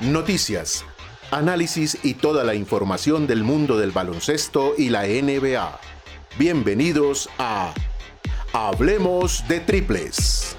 Noticias, análisis y toda la información del mundo del baloncesto y la NBA. Bienvenidos a Hablemos de Triples.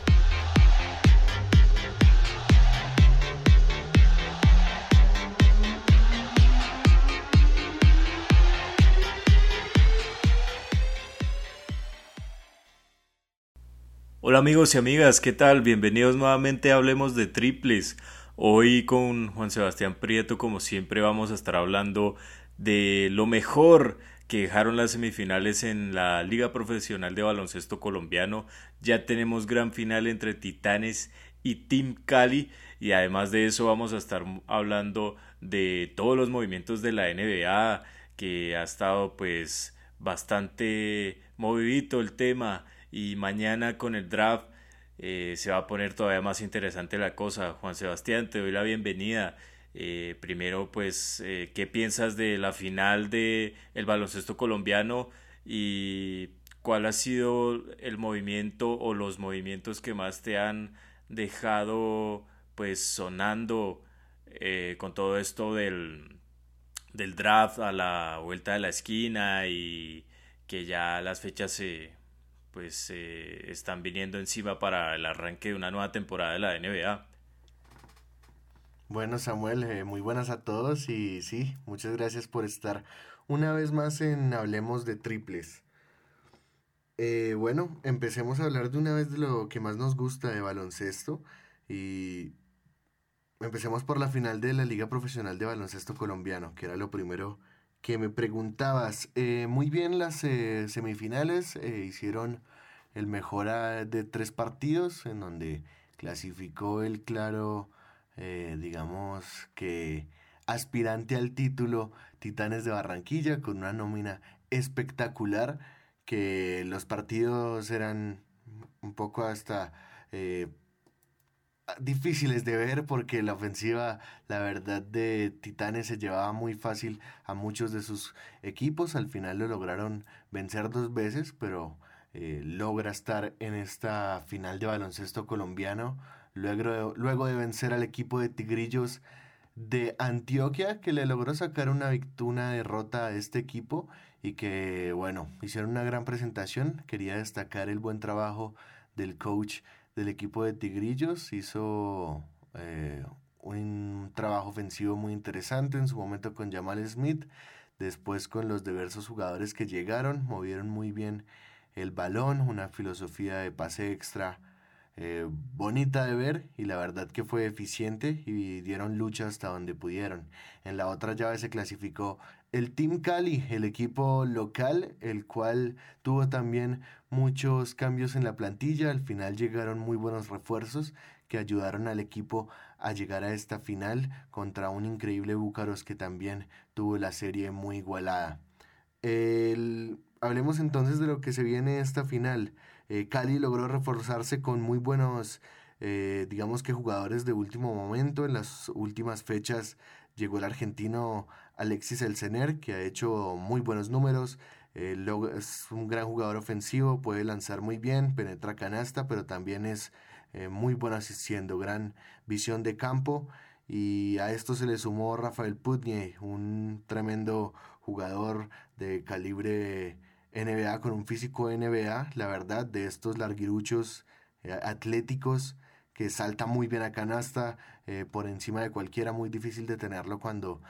Hola amigos y amigas, ¿qué tal? Bienvenidos nuevamente a Hablemos de Triples. Hoy con Juan Sebastián Prieto, como siempre, vamos a estar hablando de lo mejor que dejaron las semifinales en la Liga Profesional de Baloncesto Colombiano. Ya tenemos gran final entre Titanes y Team Cali y además de eso vamos a estar hablando de todos los movimientos de la NBA que ha estado pues bastante movidito el tema y mañana con el draft eh, se va a poner todavía más interesante la cosa. Juan Sebastián, te doy la bienvenida. Eh, primero, pues, eh, ¿qué piensas de la final de el baloncesto colombiano y cuál ha sido el movimiento o los movimientos que más te han dejado, pues, sonando con todo esto del, del draft a la vuelta de la esquina y que ya las fechas se pues eh, están viniendo encima para el arranque de una nueva temporada de la NBA. Bueno Samuel, eh, muy buenas a todos y sí, muchas gracias por estar una vez más en Hablemos de Triples. Eh, bueno, empecemos a hablar de una vez de lo que más nos gusta de baloncesto y empecemos por la final de la Liga Profesional de Baloncesto Colombiano, que era lo primero que me preguntabas. Eh, muy bien las eh, semifinales, eh, hicieron el mejor de tres partidos en donde clasificó el claro, digamos que aspirante al título Titanes de Barranquilla con una nómina espectacular que los partidos eran un poco hasta difíciles de ver porque la ofensiva, la verdad, de Titanes se llevaba muy fácil a muchos de sus equipos. Al final lo lograron vencer dos veces, pero eh, logra estar en esta final de baloncesto colombiano. Luego, luego de vencer al equipo de Tigrillos de Antioquia, que le logró sacar una, una derrota a este equipo y que, bueno, hicieron una gran presentación. Quería destacar el buen trabajo del coach del equipo de Tigrillos. Hizo eh, un trabajo ofensivo muy interesante en su momento con Jamal Smith. Después con los diversos jugadores que llegaron, movieron muy bien el balón, una filosofía de pase extra eh, bonita de ver y la verdad que fue eficiente y dieron lucha hasta donde pudieron. En la otra llave se clasificó el Team Cali, el equipo local, el cual tuvo también muchos cambios en la plantilla. Al final llegaron muy buenos refuerzos que ayudaron al equipo a llegar a esta final contra un increíble Búcaros que también tuvo la serie muy igualada. Hablemos entonces de lo que se viene esta final. Eh, Cali logró reforzarse con muy buenos, eh, digamos que jugadores de último momento. En las últimas fechas llegó el argentino Alexis Elsener, que ha hecho muy buenos números. Eh, es un gran jugador ofensivo, puede lanzar muy bien, penetra canasta, pero también es muy bueno asistiendo, gran visión de campo. Y a esto se le sumó Rafael Putney, un tremendo jugador de calibre NBA con un físico NBA, la verdad, de estos larguiruchos eh, atléticos que salta muy bien a canasta, eh, por encima de cualquiera, muy difícil de tenerlo cuando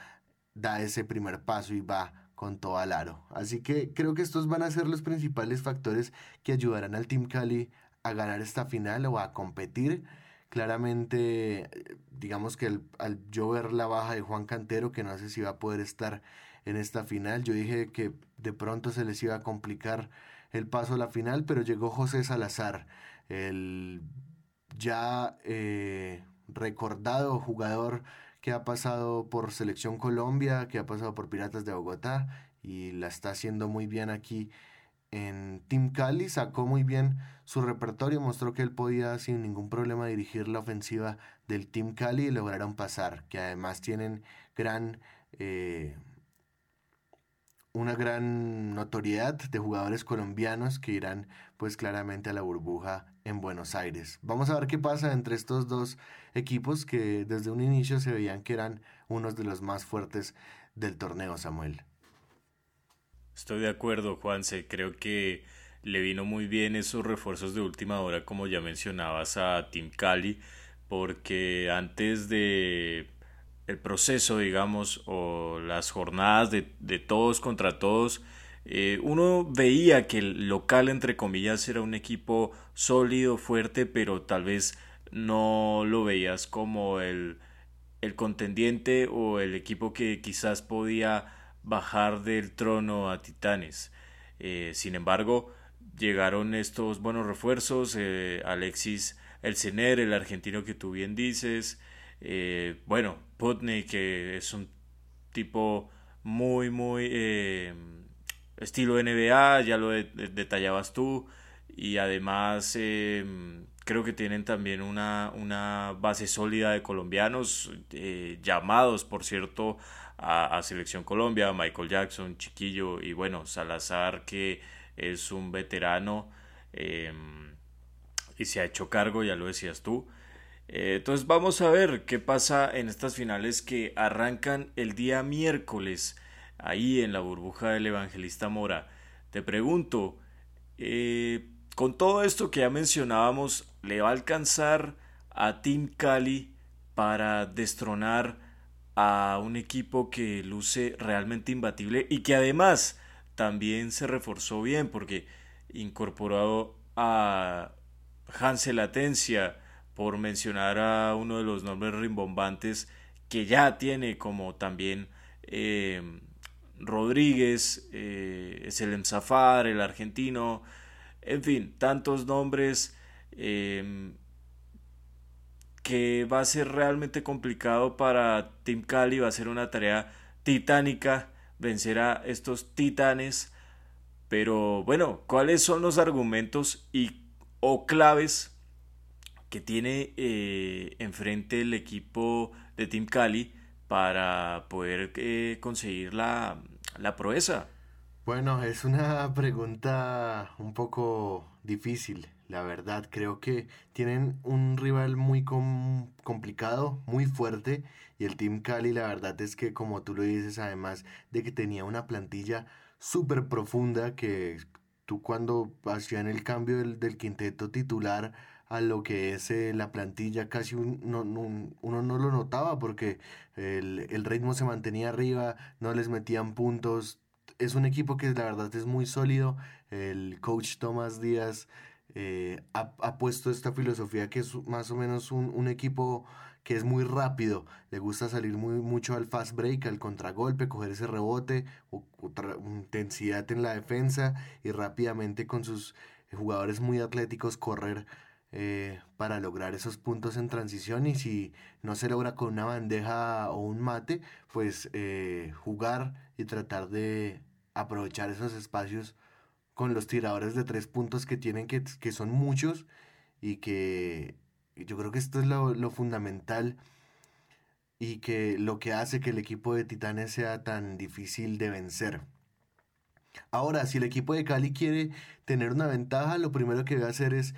da ese primer paso y va con todo al aro. Así que creo que estos van a ser los principales factores que ayudarán al Team Cali a ganar esta final o a competir. Claramente, digamos que al yo ver la baja de Juan Cantero, que no sé si va a poder estar en esta final. Yo dije que de pronto se les iba a complicar el paso a la final, pero llegó José Salazar, el ya eh, recordado jugador que ha pasado por Selección Colombia, que ha pasado por Piratas de Bogotá y la está haciendo muy bien aquí en Team Cali, sacó muy bien su repertorio, mostró que él podía sin ningún problema dirigir la ofensiva del Team Cali y lograron pasar, que además tienen gran... Eh, una gran notoriedad de jugadores colombianos que irán pues claramente a la burbuja en Buenos Aires. Vamos a ver qué pasa entre estos dos equipos que desde un inicio se veían que eran unos de los más fuertes del torneo, Samuel. Estoy de acuerdo, Juanse. Creo que le vino muy bien esos refuerzos de última hora, como ya mencionabas, a Team Cali, porque antes de el proceso, digamos, o las jornadas de, todos contra todos, eh, uno veía que el local, entre comillas, era un equipo sólido, fuerte, pero tal vez no lo veías como el, el contendiente o el equipo que quizás podía bajar del trono a Titanes. Eh, sin embargo, llegaron estos buenos refuerzos, eh, Alexis El Cener, el argentino que tú bien dices, bueno, Putney, que es un tipo muy, muy estilo NBA, ya lo detallabas tú, y además eh, creo que tienen también una, una base sólida de colombianos, llamados, por cierto, a, Selección Colombia, Michael Jackson, Chiquillo, y bueno, Salazar, que es un veterano y se ha hecho cargo, ya lo decías tú. Eh, entonces vamos a ver qué pasa en estas finales que arrancan el día miércoles ahí en la burbuja del evangelista Mora. Te pregunto, eh, con todo esto que ya mencionábamos, ¿le va a alcanzar a Team Cali para destronar a un equipo que luce realmente imbatible y que además también se reforzó bien porque incorporado a Hansel Atencia, por mencionar a uno de los nombres rimbombantes que ya tiene como también eh, Rodríguez, eh, Selem Zafar, el argentino, en fin, tantos nombres eh, que va a ser realmente complicado para Team Cali, va a ser una tarea titánica vencer a estos titanes, pero bueno, ¿cuáles son los argumentos y o claves que tiene eh, enfrente el equipo de Team Cali para poder eh, conseguir la, la proeza? Bueno, es una pregunta un poco difícil, la verdad. Creo que tienen un rival muy complicado, muy fuerte. Y el Team Cali, la verdad es que, como tú lo dices, además de que tenía una plantilla súper profunda, que tú cuando hacían el cambio del quinteto titular a lo que es eh, la plantilla, casi uno no lo notaba porque el, ritmo se mantenía arriba, no les metían puntos. Es un equipo que la verdad es muy sólido. El coach Tomás Díaz eh, ha, puesto esta filosofía que es más o menos un, equipo que es muy rápido, le gusta salir muy, mucho al fast break, al contragolpe, coger ese rebote, intensidad en la defensa y rápidamente con sus jugadores muy atléticos correr eh, para lograr esos puntos en transición y si no se logra con una bandeja o un mate, pues eh, jugar y tratar de aprovechar esos espacios con los tiradores de tres puntos que tienen, que, que son muchos y que yo creo que esto es lo, lo fundamental y que lo que hace que el equipo de Titanes sea tan difícil de vencer. Ahora, si el equipo de Cali quiere tener una ventaja, lo primero que debe hacer es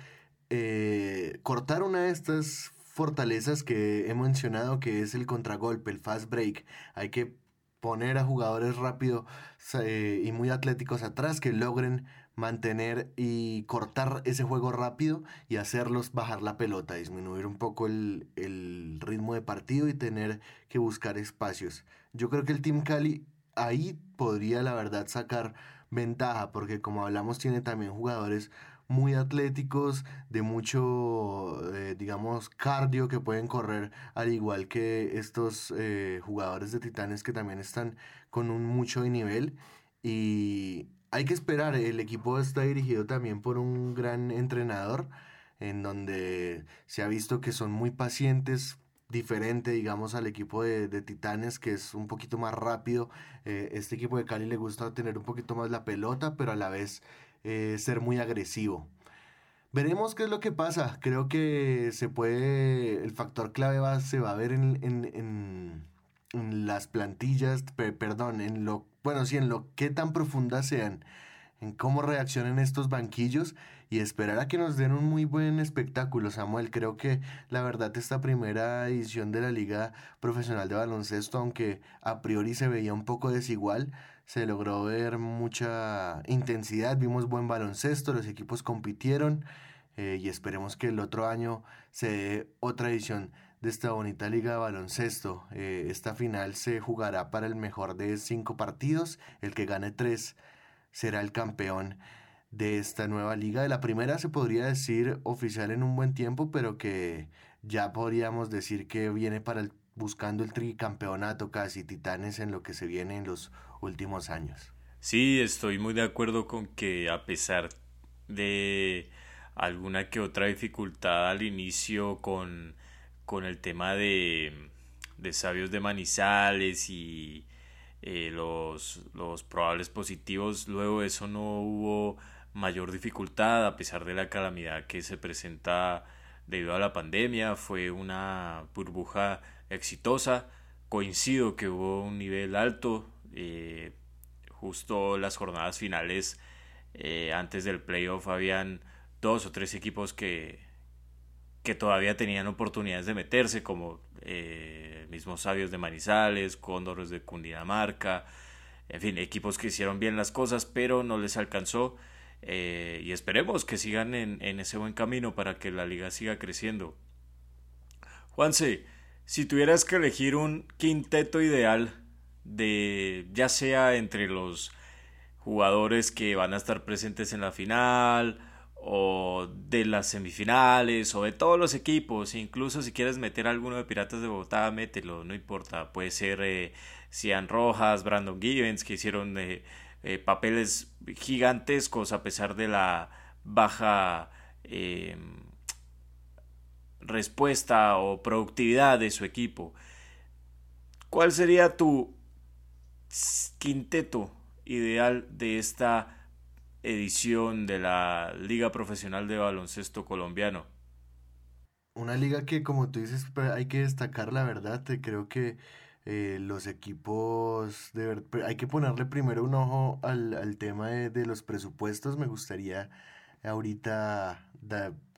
eh, cortar una de estas fortalezas que he mencionado, que es el contragolpe, el fast break. Hay que poner a jugadores rápido eh, y muy atléticos atrás que logren mantener y cortar ese juego rápido y hacerlos bajar la pelota, disminuir un poco el, ritmo de partido y tener que buscar espacios. Yo creo que el Team Cali ahí podría la verdad sacar ventaja porque como hablamos tiene también jugadores muy atléticos, de mucho, eh, digamos, cardio que pueden correr, al igual que estos eh, jugadores de Titanes que también están con un mucho nivel. Y hay que esperar, el equipo está dirigido también por un gran entrenador, en donde se ha visto que son muy pacientes, diferente, digamos, al equipo de, Titanes, que es un poquito más rápido. Eh, este equipo de Cali le gusta tener un poquito más la pelota, pero a la vez eh, ser muy agresivo. Veremos qué es lo que pasa. Creo que se puede, el factor clave va, se va a ver en, las plantillas, perdón, en lo, bueno, sí, en lo que tan profundas sean, en cómo reaccionen estos banquillos y esperar a que nos den un muy buen espectáculo, Samuel. Creo que la verdad esta primera edición de la Liga Profesional de Baloncesto, aunque a priori se veía un poco desigual, se logró ver mucha intensidad, vimos buen baloncesto, los equipos compitieron eh, y esperemos que el otro año se dé otra edición de esta bonita liga de baloncesto. Eh, esta final se jugará para el mejor de cinco partidos, el que gane tres será el campeón de esta nueva liga. De la primera se podría decir oficial en un buen tiempo, pero que ya podríamos decir que viene para el, buscando el tricampeonato casi Titanes en lo que se viene en los últimos años. Sí, estoy muy de acuerdo con que a pesar de alguna que otra dificultad al inicio con, con el tema de, de sabios de Manizales y eh, los, los probables positivos, luego eso no hubo mayor dificultad a pesar de la calamidad que se presenta debido a la pandemia. Fue una burbuja exitosa. Coincido que hubo un nivel alto. Eh, justo las jornadas finales eh, antes del playoff habían dos o tres equipos que, que todavía tenían oportunidades de meterse, como eh, mismos Sabios de Manizales, Cóndores de Cundinamarca, en fin, equipos que hicieron bien las cosas, pero no les alcanzó. Eh, y esperemos que sigan en, ese buen camino para que la liga siga creciendo. Juanse, si tuvieras que elegir un quinteto ideal de ya sea entre los jugadores que van a estar presentes en la final o de las semifinales o de todos los equipos, incluso si quieres meter alguno de Piratas de Bogotá, mételo, no importa, puede ser eh, Cian Rojas, Brandon Givens, que hicieron eh, eh, papeles gigantescos a pesar de la baja eh, respuesta o productividad de su equipo. ¿Cuál sería tu quinteto ideal de esta edición de la Liga Profesional de Baloncesto Colombiano? Una liga que, como tú dices, hay que destacar la verdad. Creo que eh, los equipos, de hay que ponerle primero un ojo al, al tema de, de, los presupuestos. Me gustaría ahorita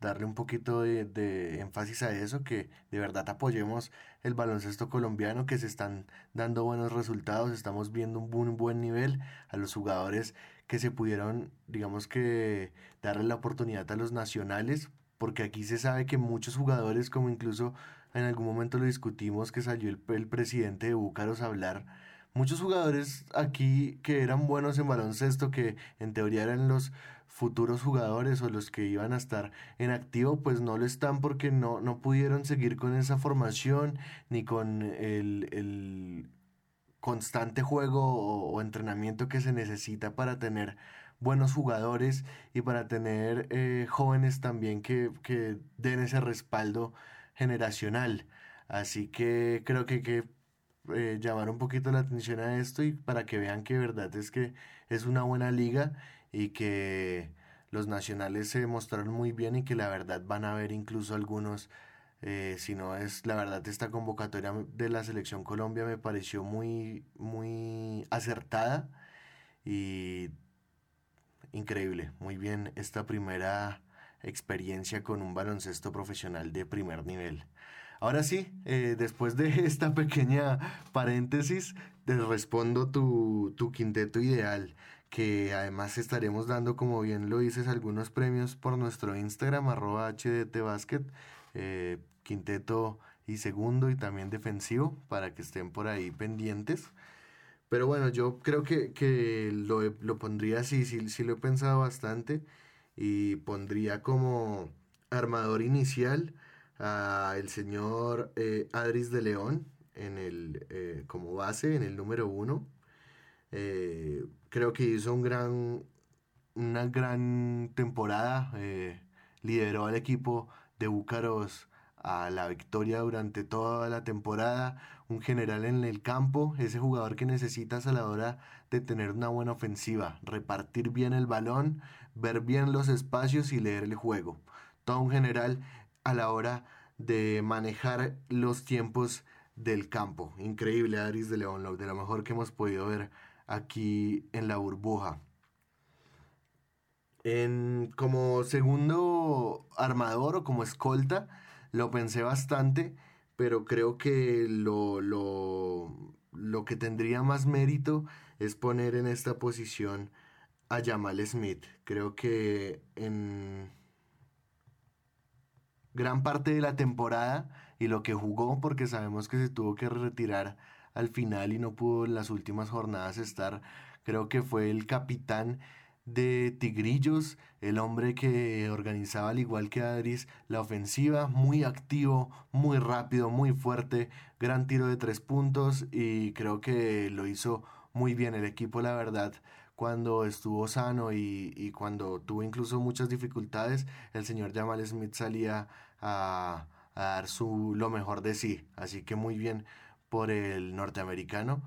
darle un poquito de, de, énfasis a eso, que de verdad apoyemos el baloncesto colombiano, que se están dando buenos resultados, estamos viendo un buen, buen nivel a los jugadores que se pudieron, digamos que, darle la oportunidad a los nacionales, porque aquí se sabe que muchos jugadores, como incluso en algún momento lo discutimos que salió el, presidente de Búcaros a hablar. Muchos jugadores aquí que eran buenos en baloncesto, que en teoría eran los futuros jugadores o los que iban a estar en activo, pues no lo están porque no, no pudieron seguir con esa formación ni con el, el constante juego o, entrenamiento que se necesita para tener buenos jugadores y para tener eh, jóvenes también que, que den ese respaldo generacional. Así que creo que hay que eh, llamar un poquito la atención a esto y para que vean que verdad es que es una buena liga y que los nacionales se mostraron muy bien y que la verdad van a ver incluso algunos, eh, si no es la verdad esta convocatoria de la selección Colombia me pareció muy, muy acertada y increíble, muy bien esta primera experiencia con un baloncesto profesional de primer nivel. Ahora sí, eh, después de esta pequeña paréntesis, te respondo tu, tu quinteto ideal, que además estaremos dando, como bien lo dices, algunos premios por nuestro Instagram, arroba HDTBasket, eh, quinteto y segundo y también defensivo, para que estén por ahí pendientes. Pero bueno, yo creo que, que lo, lo, pondría así, sí, sí lo he pensado bastante y pondría como armador inicial a el señor eh, Adris de León en el, eh, como base en el número uno. Eh, creo que hizo un gran, una gran temporada, lideró al equipo de Búcaros a la victoria durante toda la temporada, un general en el campo, ese jugador que necesitas a la hora de tener una buena ofensiva, repartir bien el balón, ver bien los espacios y leer el juego. Todo un general a la hora de manejar los tiempos del campo. Increíble Adris de León, de lo mejor que hemos podido ver aquí en la burbuja. En, como segundo armador o como escolta, lo pensé bastante, pero creo que lo, lo, lo que tendría más mérito es poner en esta posición a Jamal Smith. Creo que en gran parte de la temporada y lo que jugó, porque sabemos que se tuvo que retirar al final y no pudo en las últimas jornadas estar, creo que fue el capitán de Tigrillos, el hombre que organizaba al igual que Adris la ofensiva, muy activo, muy rápido, muy fuerte, gran tiro de tres puntos y creo que lo hizo muy bien el equipo, la verdad cuando estuvo sano y, cuando tuvo incluso muchas dificultades, el señor Jamal Smith salía a, dar su, lo mejor de sí. Así que muy bien por el norteamericano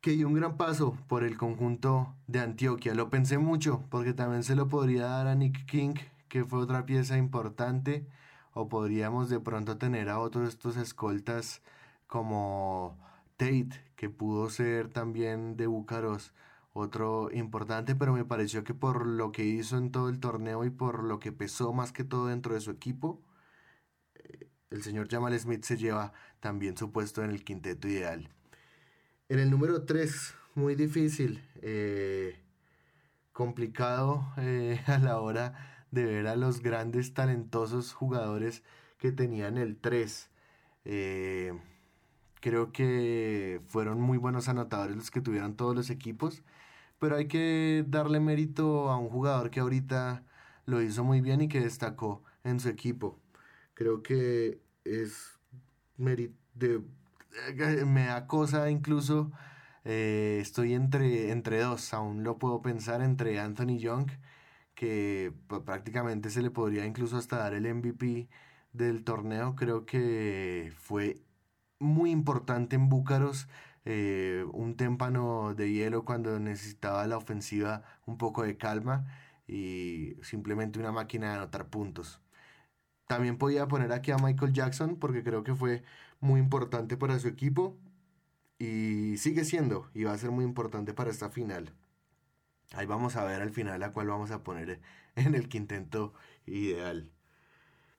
que dio un gran paso por el conjunto de Antioquia. Lo pensé mucho porque también se lo podría dar a Nick King, que fue otra pieza importante, o podríamos de pronto tener a otros estos escoltas como Tate, que pudo ser también de Búcaros otro importante, pero me pareció que por lo que hizo en todo el torneo y por lo que pesó más que todo dentro de su equipo, eh, el señor Jamal Smith se lleva también su puesto en el quinteto ideal. En el número 3, muy difícil, eh, complicado eh, a la hora de ver a los grandes, talentosos jugadores que tenían el 3. Creo que fueron muy buenos anotadores los que tuvieron todos los equipos pero hay que darle mérito a un jugador que ahorita lo hizo muy bien y que destacó en su equipo. Creo que es de, eh, me da cosa incluso eh, estoy entre, entre dos, aún lo puedo pensar entre Anthony Young, que prácticamente se le podría incluso hasta dar el MVP del torneo, creo que fue muy importante en Búcaros eh, un témpano de hielo cuando necesitaba la ofensiva un poco de calma y simplemente una máquina de anotar puntos. También podía poner aquí a Michael Jackson porque creo que fue muy importante para su equipo y sigue siendo y va a ser muy importante para esta final. Ahí vamos a ver al final a cuál vamos a poner en el quinteto ideal.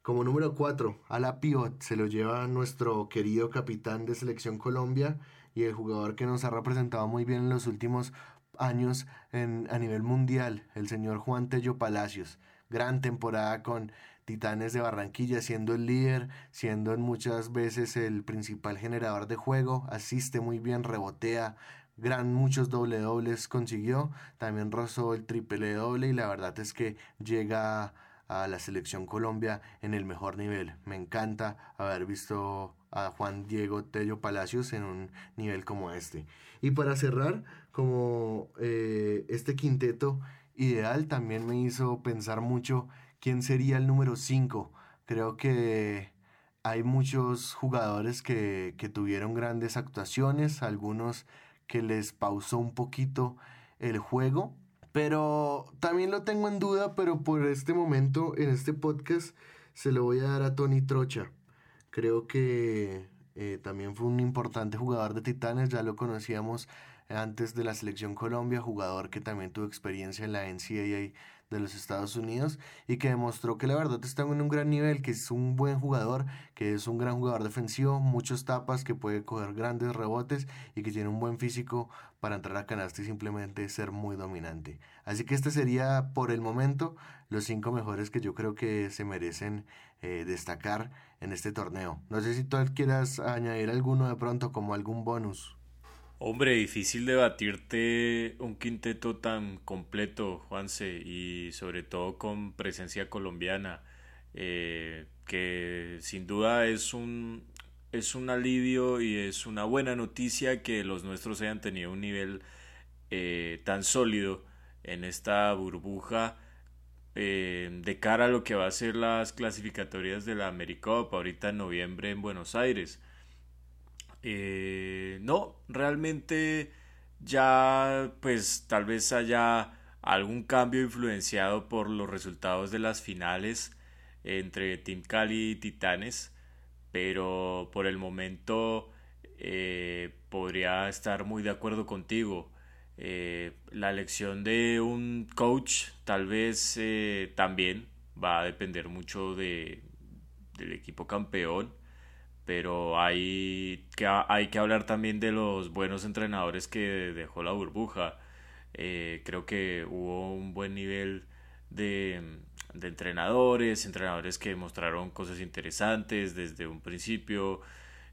Como número 4, a la pivot se lo lleva nuestro querido capitán de Selección Colombia, y el jugador que nos ha representado muy bien en los últimos años en, a nivel mundial, el señor Juan Tello Palacios. Gran temporada con Titanes de Barranquilla, siendo el líder, siendo muchas veces el principal generador de juego, asiste muy bien, rebotea, gran muchos doble dobles consiguió, también rozó el triple doble y la verdad es que llega a la selección Colombia en el mejor nivel. Me encanta haber visto a Juan Diego Tello Palacios en un nivel como este. Y para cerrar, como eh, este quinteto ideal también me hizo pensar mucho quién sería el número 5. Creo que hay muchos jugadores que, que tuvieron grandes actuaciones, algunos que les pausó un poquito el juego, pero también lo tengo en duda, pero por este momento en este podcast se lo voy a dar a Tony Trocha. Creo que eh, también fue un importante jugador de Titanes, ya lo conocíamos antes de la selección Colombia, jugador que también tuvo experiencia en la NCAA de los Estados Unidos y que demostró que la verdad está en un gran nivel, que es un buen jugador, que es un gran jugador defensivo, muchos tapas, que puede coger grandes rebotes y que tiene un buen físico para entrar a canasta y simplemente ser muy dominante. Así que este sería por el momento los cinco mejores que yo creo que se merecen eh, destacar en este torneo. No sé si tú quieras añadir alguno de pronto como algún bonus. Hombre, difícil debatirte un quinteto tan completo, Juanse, y sobre todo con presencia colombiana, eh, que sin duda es un, es un alivio y es una buena noticia que los nuestros hayan tenido un nivel eh, tan sólido en esta burbuja eh, de cara a lo que va a ser las clasificatorias de la AmeriCup ahorita en noviembre en Buenos Aires. Eh, no, realmente ya pues tal vez haya algún cambio influenciado por los resultados de las finales entre Team Cali y Titanes, pero por el momento eh, podría estar muy de acuerdo contigo. Eh, la elección de un coach tal vez eh, también va a depender mucho de, del equipo campeón, pero hay que, hay que hablar también de los buenos entrenadores que dejó la burbuja. creo que hubo un buen nivel de, entrenadores, entrenadores que mostraron cosas interesantes desde un principio,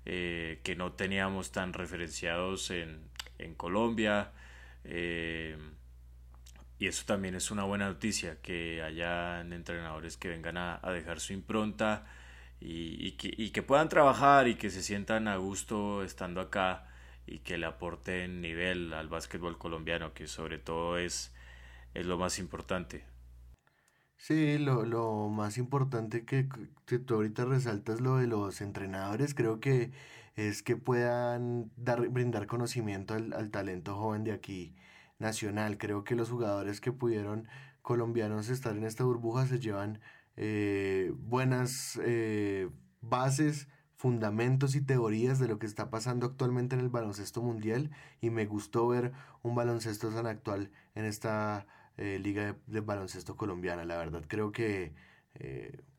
eh, que no teníamos tan referenciados en, en Colombia. Eh, y eso también es una buena noticia, que hayan entrenadores que vengan a, dejar su impronta y, que, puedan trabajar y que se sientan a gusto estando acá y que le aporten nivel al básquetbol colombiano, que sobre todo es, es lo más importante. Sí, lo, lo más importante que, que tú ahorita resaltas lo de los entrenadores, creo que es que puedan dar, brindar conocimiento al, al talento joven de aquí nacional. Creo que los jugadores que pudieron colombianos estar en esta burbuja se llevan eh, buenas eh, bases, fundamentos y teorías de lo que está pasando actualmente en el baloncesto mundial y me gustó ver un baloncesto tan actual en esta eh, Liga de, Baloncesto Colombiana. La verdad, creo que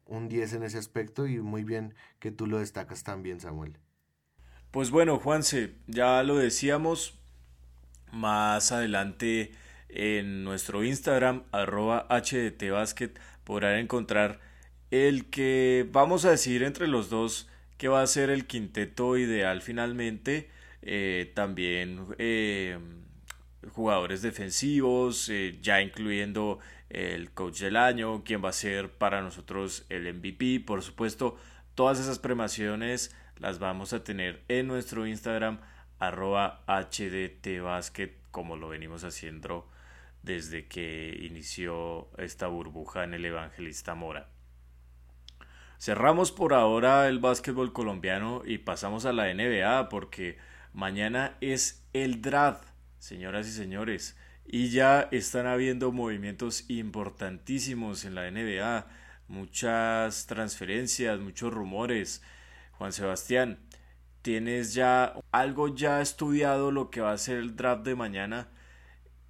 un 10 en ese aspecto y muy bien que tú lo destacas también, Samuel. Pues bueno, Juanse, ya lo decíamos más adelante en nuestro Instagram, arroba HDTBasket, podrán encontrar el que vamos a decir entre los dos que va a ser el quinteto ideal finalmente. Eh, también jugadores defensivos, eh, ya incluyendo el coach del año, quien va a ser para nosotros el MVP. Por supuesto, todas esas premaciones las vamos a tener en nuestro Instagram arroba hdtbasket como lo venimos haciendo desde que inició esta burbuja en el Evangelista Mora. Cerramos por ahora el básquetbol colombiano y pasamos a la NBA porque mañana es el draft señoras y señores. Y ya están habiendo movimientos importantísimos en la NBA, muchas transferencias, muchos rumores. Juan Sebastián, ¿tienes ya algo ya estudiado lo que va a ser el draft de mañana?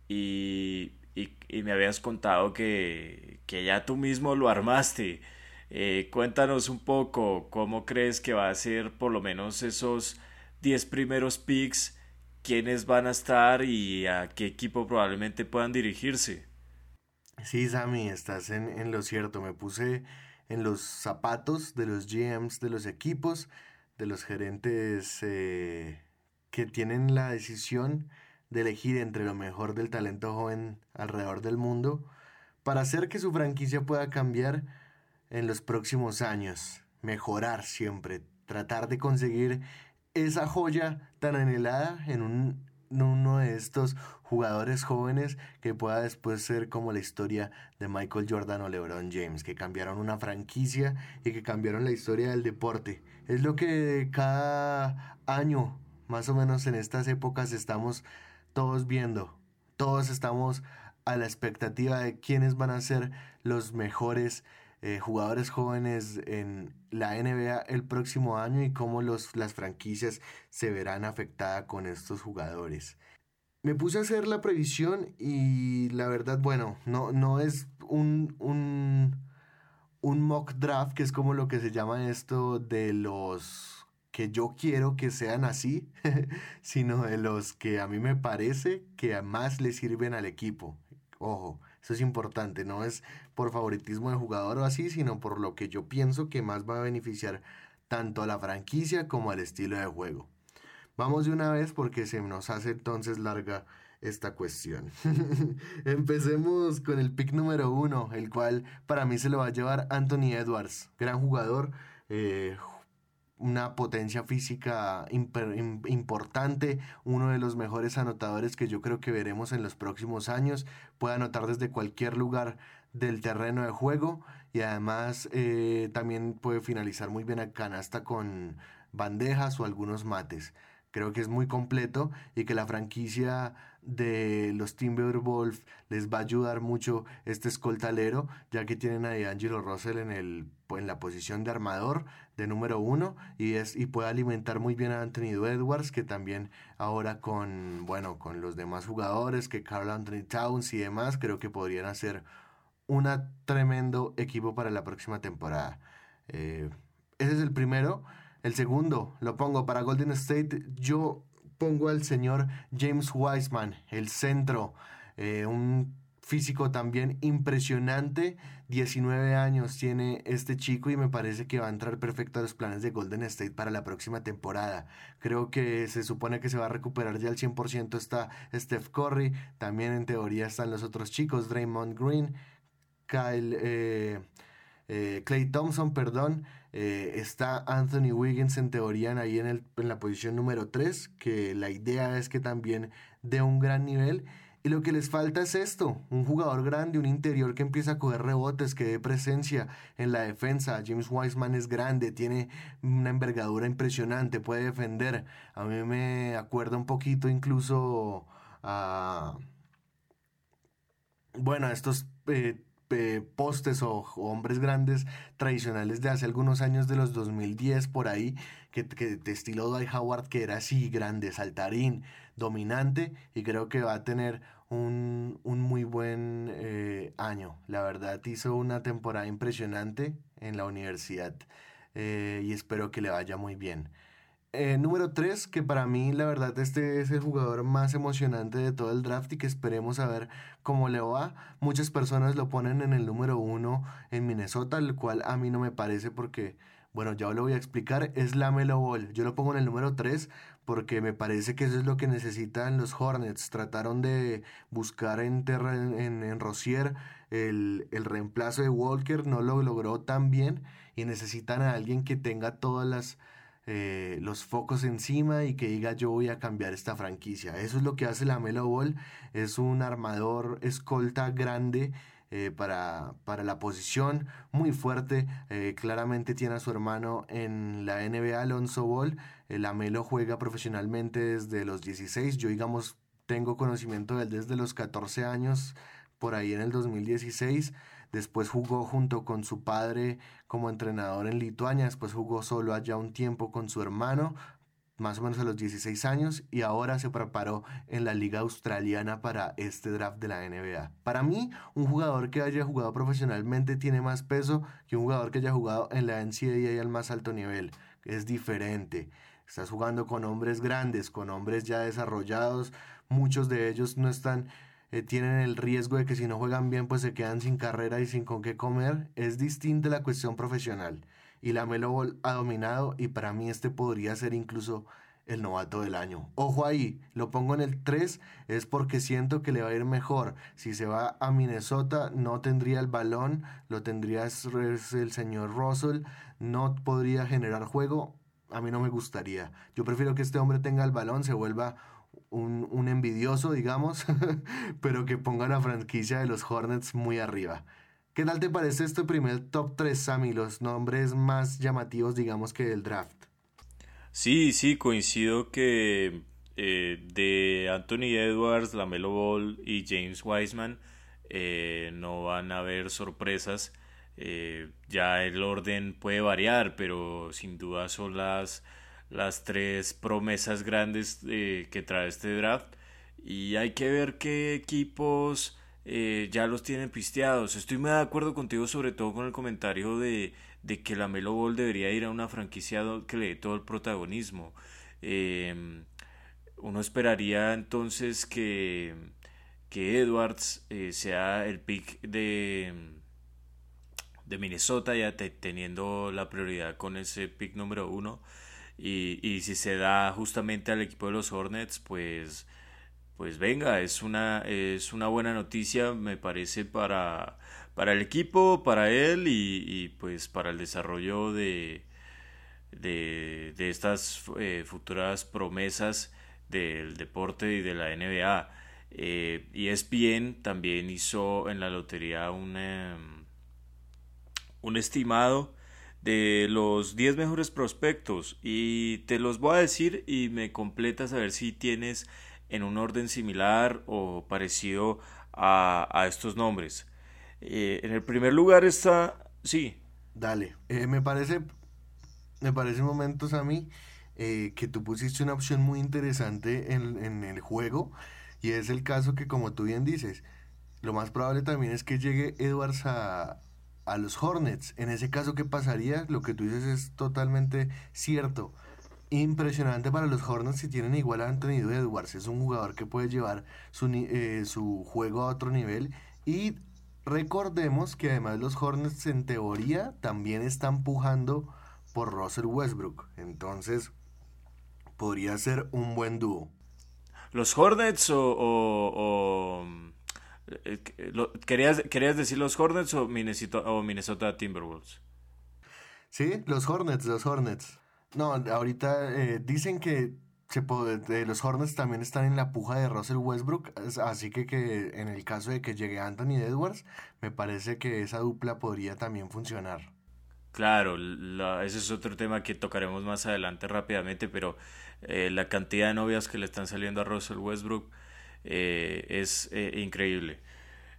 Y, y, me habías contado que, que, ya tú mismo lo armaste. Eh, cuéntanos un poco cómo crees que va a ser por lo menos esos 10 primeros picks quiénes van a estar y a qué equipo probablemente puedan dirigirse. Sí, Sammy, estás en, lo cierto. Me puse en los zapatos de los GMs de los equipos, de los gerentes eh, que tienen la decisión de elegir entre lo mejor del talento joven alrededor del mundo para hacer que su franquicia pueda cambiar en los próximos años, mejorar siempre, tratar de conseguir esa joya tan anhelada en un, uno de estos jugadores jóvenes que pueda después ser como la historia de Michael Jordan o LeBron James, que cambiaron una franquicia y que cambiaron la historia del deporte. Es lo que cada año, más o menos en estas épocas, estamos todos viendo. Todos estamos a la expectativa de quiénes van a ser los mejores eh, jugadores jóvenes en la NBA el próximo año y cómo los, las franquicias se verán afectadas con estos jugadores. Me puse a hacer la previsión y la verdad, bueno, no, no es un, un, un mock draft, que es como lo que se llama esto de los que yo quiero que sean así, sino de los que a mí me parece que más le sirven al equipo. Ojo, eso es importante, no es por favoritismo de jugador o así, sino por lo que yo pienso que más va a beneficiar tanto a la franquicia como al estilo de juego. Vamos de una vez porque se nos hace entonces larga esta cuestión. Empecemos con el pick número uno, el cual para mí se lo va a llevar Anthony Edwards, gran jugador, eh, una potencia física importante, uno de los mejores anotadores que yo creo que veremos en los próximos años, puede anotar desde cualquier lugar del terreno de juego y además eh, también puede finalizar muy bien a canasta con bandejas o algunos mates. creo que es muy completo y que la franquicia de los Timberwolves les va a ayudar mucho este escoltalero, ya que tienen a D'Angelo Russell en, el, en la posición de armador de número uno y, es, y puede alimentar muy bien a Anthony Edwards, que también ahora con, bueno, con los demás jugadores, que Carl Anthony Towns y demás, creo que podrían hacer un tremendo equipo para la próxima temporada. Eh, ese es el primero. El segundo lo pongo para Golden State. Yo pongo al señor James Wiseman, el centro, eh, un físico también impresionante. 19 años tiene este chico y me parece que va a entrar perfecto a los planes de Golden State para la próxima temporada. Creo que se supone que se va a recuperar ya al 100% está Steph Curry, también en teoría están los otros chicos, Draymond Green, Kyle, eh, eh, Clay Thompson, perdón, eh, está Anthony Wiggins en teoría ahí en, el, en la posición número 3, que la idea es que también dé un gran nivel. Y lo que les falta es esto, un jugador grande, un interior que empieza a coger rebotes, que dé presencia en la defensa. James Wiseman es grande, tiene una envergadura impresionante, puede defender. A mí me acuerda un poquito incluso a... Bueno, estos eh, eh, postes o, hombres grandes tradicionales de hace algunos años de los 2010 por ahí, que, que de estilo Dwight Howard, que era así grande, saltarín, dominante, y creo que va a tener un, un muy buen eh, año. La verdad hizo una temporada impresionante en la universidad eh, y espero que le vaya muy bien. Eh, número 3, que para mí la verdad este es el jugador más emocionante de todo el draft y que esperemos a ver cómo le va. Muchas personas lo ponen en el número 1 en Minnesota, el cual a mí no me parece porque, bueno, ya lo voy a explicar, es la Melo Ball. Yo lo pongo en el número 3 porque me parece que eso es lo que necesitan los Hornets. Trataron de buscar en, en, en Rosier el, el reemplazo de Walker, no lo logró tan bien y necesitan a alguien que tenga todas las eh, los focos encima y que diga yo voy a cambiar esta franquicia. Eso es lo que hace la Melo Ball. Es un armador escolta grande. Eh, para, para, la posición muy fuerte. Eh, claramente tiene a su hermano en la NBA, Alonso Ball. El Amelo juega profesionalmente desde los 16. Yo, digamos, tengo conocimiento de él desde los 14 años, por ahí en el 2016. Después jugó junto con su padre como entrenador en Lituania. Después jugó solo allá un tiempo con su hermano, más o menos a los 16 años. Y ahora se preparó en la liga australiana para este draft de la NBA. Para mí, un jugador que haya jugado profesionalmente tiene más peso que un jugador que haya jugado en la NCAA al más alto nivel. Es diferente. Estás jugando con hombres grandes, con hombres ya desarrollados. Muchos de ellos no están eh, tienen el riesgo de que si no juegan bien pues se quedan sin carrera y sin con qué comer, es distinta la cuestión profesional. Y la Melo ha dominado y para mí este podría ser incluso el novato del año. Ojo ahí, lo pongo en el 3, es porque siento que le va a ir mejor. Si se va a Minnesota, no tendría el balón, lo tendría el señor Russell, no podría generar juego. A mí no me gustaría. Yo prefiero que este hombre tenga el balón, se vuelva un, envidioso, digamos, pero que ponga la franquicia de los Hornets muy arriba. ¿Qué tal te parece este primer top 3, Sammy? Los nombres más llamativos, digamos, que del draft. Sí, sí, coincido que eh, de Anthony Edwards, Lamelo Ball y James Wiseman eh, no van a haber sorpresas. Eh, ya el orden puede variar, pero sin duda son las las tres promesas grandes eh, que trae este draft. Y hay que ver qué equipos eh, ya los tienen pisteados. Estoy muy de acuerdo contigo, sobre todo con el comentario de, de que la Melo Ball debería ir a una franquicia que le dé todo el protagonismo. Em, uno esperaría entonces que, que Edwards eh, sea el pick de, de Minnesota, ya teniendo la prioridad con ese pick número uno. Y, si se da justamente al equipo de los Hornets, pues, pues venga, es una, es una buena noticia, me parece, para, para el equipo, para él y, pues para el desarrollo de, de, estas eh, futuras promesas del deporte y de la NBA. Eh, ESPN también hizo en la lotería un, em, un estimado de los 10 mejores prospectos y te los voy a decir y me completas a ver si tienes en un orden similar o parecido a, estos nombres. Eh, en el primer lugar está, sí. Dale, eh, me parece, me parece momentos a mí eh, que tú pusiste una opción muy interesante en, en el juego y es el caso que como tú bien dices, lo más probable también es que llegue Edwards a, a los Hornets. En ese caso, ¿qué pasaría? Lo que tú dices es totalmente cierto. Impresionante para los Hornets si tienen igual a Anthony Edwards. Es un jugador que puede llevar su, eh, su juego a otro nivel. Y recordemos que además los Hornets en teoría también están pujando por Russell Westbrook. Entonces, podría ser un buen dúo. ¿Los Hornets o eh, ¿querías, ¿Querías decir los Hornets o Minnesota, o Minnesota Timberwolves? Sí, los Hornets, los Hornets. No, ahorita eh, dicen que se puede, los Hornets también están en la puja de Russell Westbrook, así que, que en el caso de que llegue Anthony Edwards, me parece que esa dupla podría también funcionar. Claro, ese es otro tema que tocaremos más adelante rápidamente, pero eh, la cantidad de novias que le están saliendo a Russell Westbrook eh, es eh, increíble.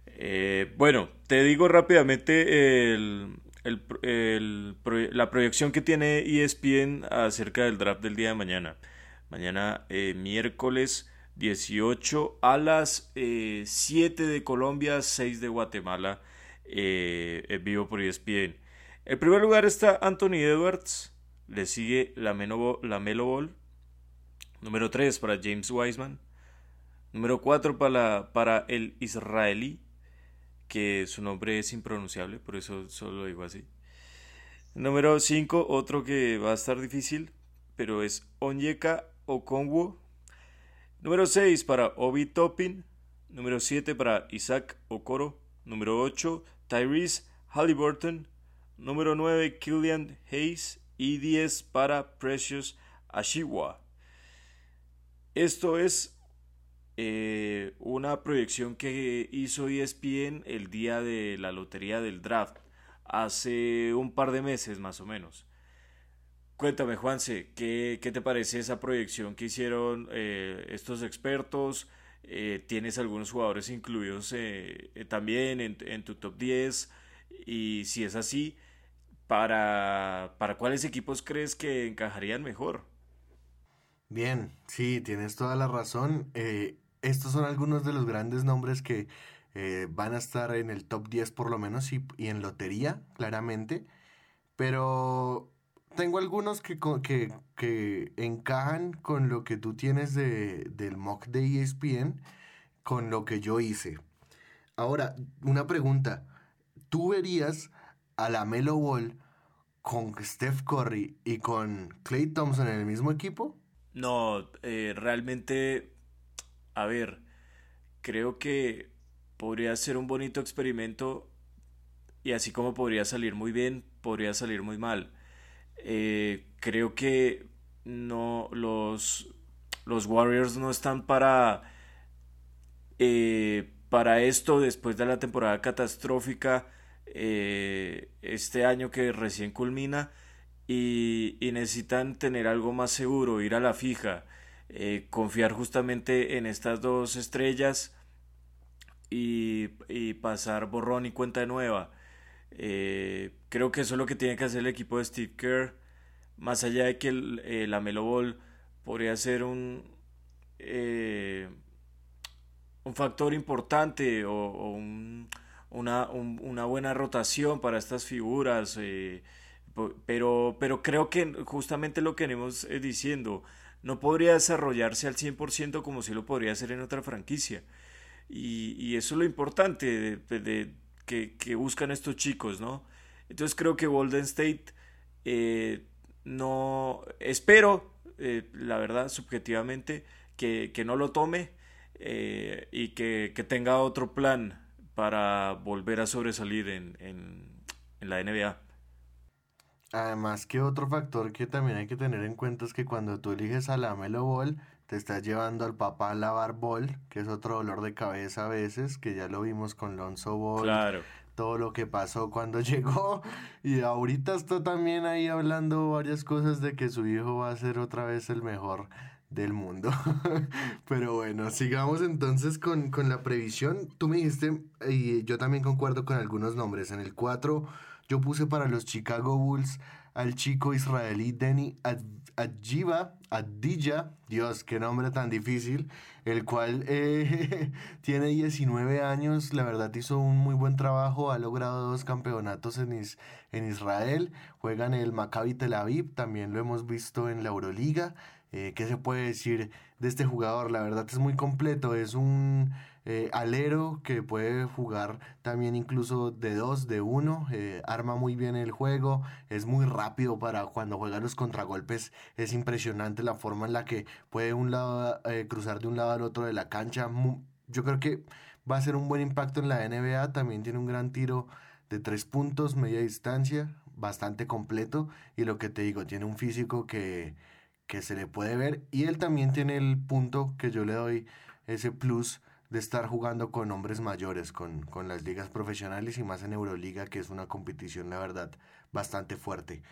Eh, bueno, te digo rápidamente la proyección que tiene ESPN acerca del draft del día de mañana. Mañana miércoles 18 a las 7 de Colombia, 6 de Guatemala, en vivo por ESPN. En primer lugar está Anthony Edwards, le sigue la, Melo, la Melo Ball. Número 3 para James Wiseman. Número 4 para, el israelí, que su nombre es impronunciable, por eso solo lo digo así. Número 5, otro que va a estar difícil, pero es Onyeka Okongwu. Número 6 para Obi Toppin. Número 7 para Isaac Okoro. Número 8, Tyrese Halliburton. Número 9, Killian Hayes. Y 10 para Precious Ashiwa. Esto es eh, una proyección que hizo ESPN el día de la lotería del draft, hace un par de meses más o menos. Cuéntame, Juanse, ¿qué, qué te parece esa proyección que hicieron eh, estos expertos? Eh, ¿Tienes algunos jugadores incluidos también en, en, tu top 10? Y si es así, ¿para, ¿para cuáles equipos crees que encajarían mejor? Bien, sí, tienes toda la razón estos son algunos de los grandes nombres que eh, van a estar en el top 10 por lo menos y, en lotería, claramente. Pero tengo algunos que, que, que, encajan con lo que tú tienes de, del mock de ESPN, con lo que yo hice. Ahora, una pregunta. ¿Tú verías a la Melo Ball con Steph Curry y con Clay Thompson en el mismo equipo? No, eh, realmente a ver, creo que podría ser un bonito experimento y así como podría salir muy bien, podría salir muy mal. Eh, creo que no los, los Warriors no están para eh, para esto después de la temporada catastrófica eh, este año que recién culmina y, y necesitan tener algo más seguro, ir a la fija. Eh, confiar justamente en estas dos estrellas y, pasar borrón y cuenta nueva. Eh, creo que eso es lo que tiene que hacer el equipo de Steve Kerr. Más allá de que el, eh, la Melo Ball podría ser un, un factor importante o, una, una, buena rotación para estas figuras. pero, pero creo que justamente lo que venimos diciendo, no podría desarrollarse al 100% como si lo podría hacer en otra franquicia. Y, eso es lo importante de, que, buscan estos chicos, ¿no? Entonces creo que Golden State eh, no espero, eh, la verdad, subjetivamente, que, no lo tome eh, y que, tenga otro plan para volver a sobresalir en, en la NBA. Además que otro factor que también hay que tener en cuenta es que cuando tú eliges a la Melo Ball, te estás llevando al papá a lavar Ball, que es otro dolor de cabeza a veces, que ya lo vimos con Lonzo Ball, todo lo que pasó cuando llegó y ahorita está también ahí hablando varias cosas de que su hijo va a ser otra vez el mejor del mundo. Pero bueno, sigamos entonces con, con, la previsión. Tú me dijiste, y yo también concuerdo con algunos nombres. En el 4 yo puse para los Chicago Bulls al chico israelí Denny Adjiva, Adija, Dios, qué nombre tan difícil, el cual eh, tiene 19 años, la verdad hizo un muy buen trabajo, ha logrado dos campeonatos en, en Israel, juega en el Maccabi Tel Aviv, también lo hemos visto en la Euroliga, eh, ¿Qué se puede decir de este jugador? La verdad es muy completo, es un eh, alero que puede jugar también incluso de dos, de uno, eh, arma muy bien el juego, es muy rápido para cuando juega los contragolpes, es impresionante la forma en la que puede un lado, cruzar de un lado al otro de la cancha. Yo creo que va a ser un buen impacto en la NBA, también tiene un gran tiro de tres puntos, media distancia, bastante completo y lo que te digo, tiene un físico que que se le puede ver y él también tiene el punto que yo le doy, ese plus de estar jugando con hombres mayores, con, con las ligas profesionales y más en Euroliga, que es una competición, la verdad, bastante fuerte.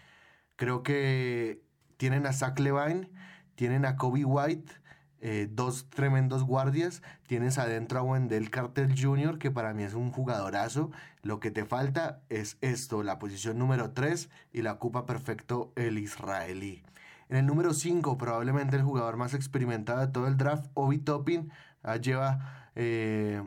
Creo que tienen a Zach Levine, tienen a Kobe White, eh, dos tremendos guardias. Tienes adentro a Wendell Carter Jr., que para mí es un jugadorazo. Lo que te falta es esto, la posición número 3 y la ocupa perfecto el israelí. En el número 5, probablemente el jugador más experimentado de todo el draft, Obi Toppin, ah, lleva eh,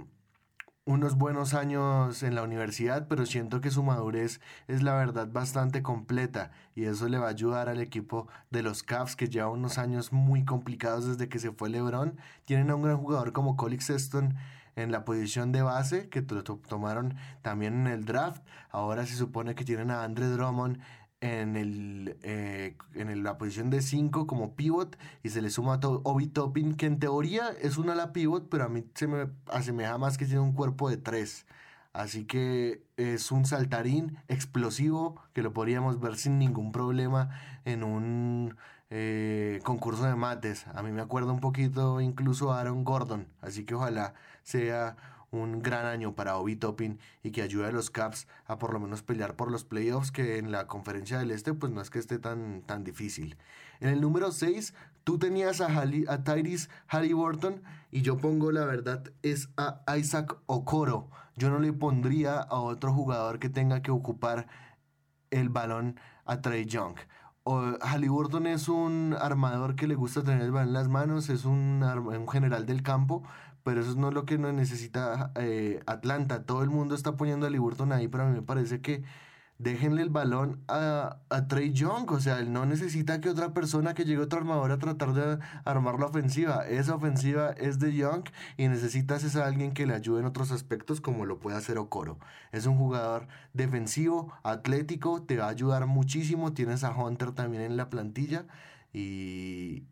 unos buenos años en la universidad, pero siento que su madurez es la verdad bastante completa y eso le va a ayudar al equipo de los Cavs que lleva unos años muy complicados desde que se fue LeBron. Tienen a un gran jugador como Colix Sexton en la posición de base que tomaron también en el draft. Ahora se supone que tienen a Andre Drummond en, el, eh, en la posición de 5 como pivot y se le suma a Obi Toppin, que en teoría es una ala pivot, pero a mí se me asemeja más que tiene un cuerpo de 3. Así que es un saltarín explosivo que lo podríamos ver sin ningún problema en un eh, concurso de mates. A mí me acuerda un poquito incluso a Aaron Gordon. Así que ojalá sea un gran año para Obi Toppin y que ayude a los Caps a por lo menos pelear por los playoffs, que en la conferencia del Este pues no es que esté tan, tan difícil. En el número 6, tú tenías a, a Tyrese Halliburton y yo pongo la verdad es a Isaac Okoro. Yo no le pondría a otro jugador que tenga que ocupar el balón a Trey Young. O, Halliburton es un armador que le gusta tener el balón en las manos, es un, un general del campo, pero eso no es lo que necesita eh, Atlanta. Todo el mundo está poniendo a Liburton ahí, pero a mí me parece que déjenle el balón a, a Trey Young. O sea, él no necesita que otra persona, que llegue otro armador a tratar de armar la ofensiva. Esa ofensiva es de Young y necesitas a alguien que le ayude en otros aspectos como lo puede hacer Okoro. Es un jugador defensivo, atlético, te va a ayudar muchísimo. Tienes a Hunter también en la plantilla. Y,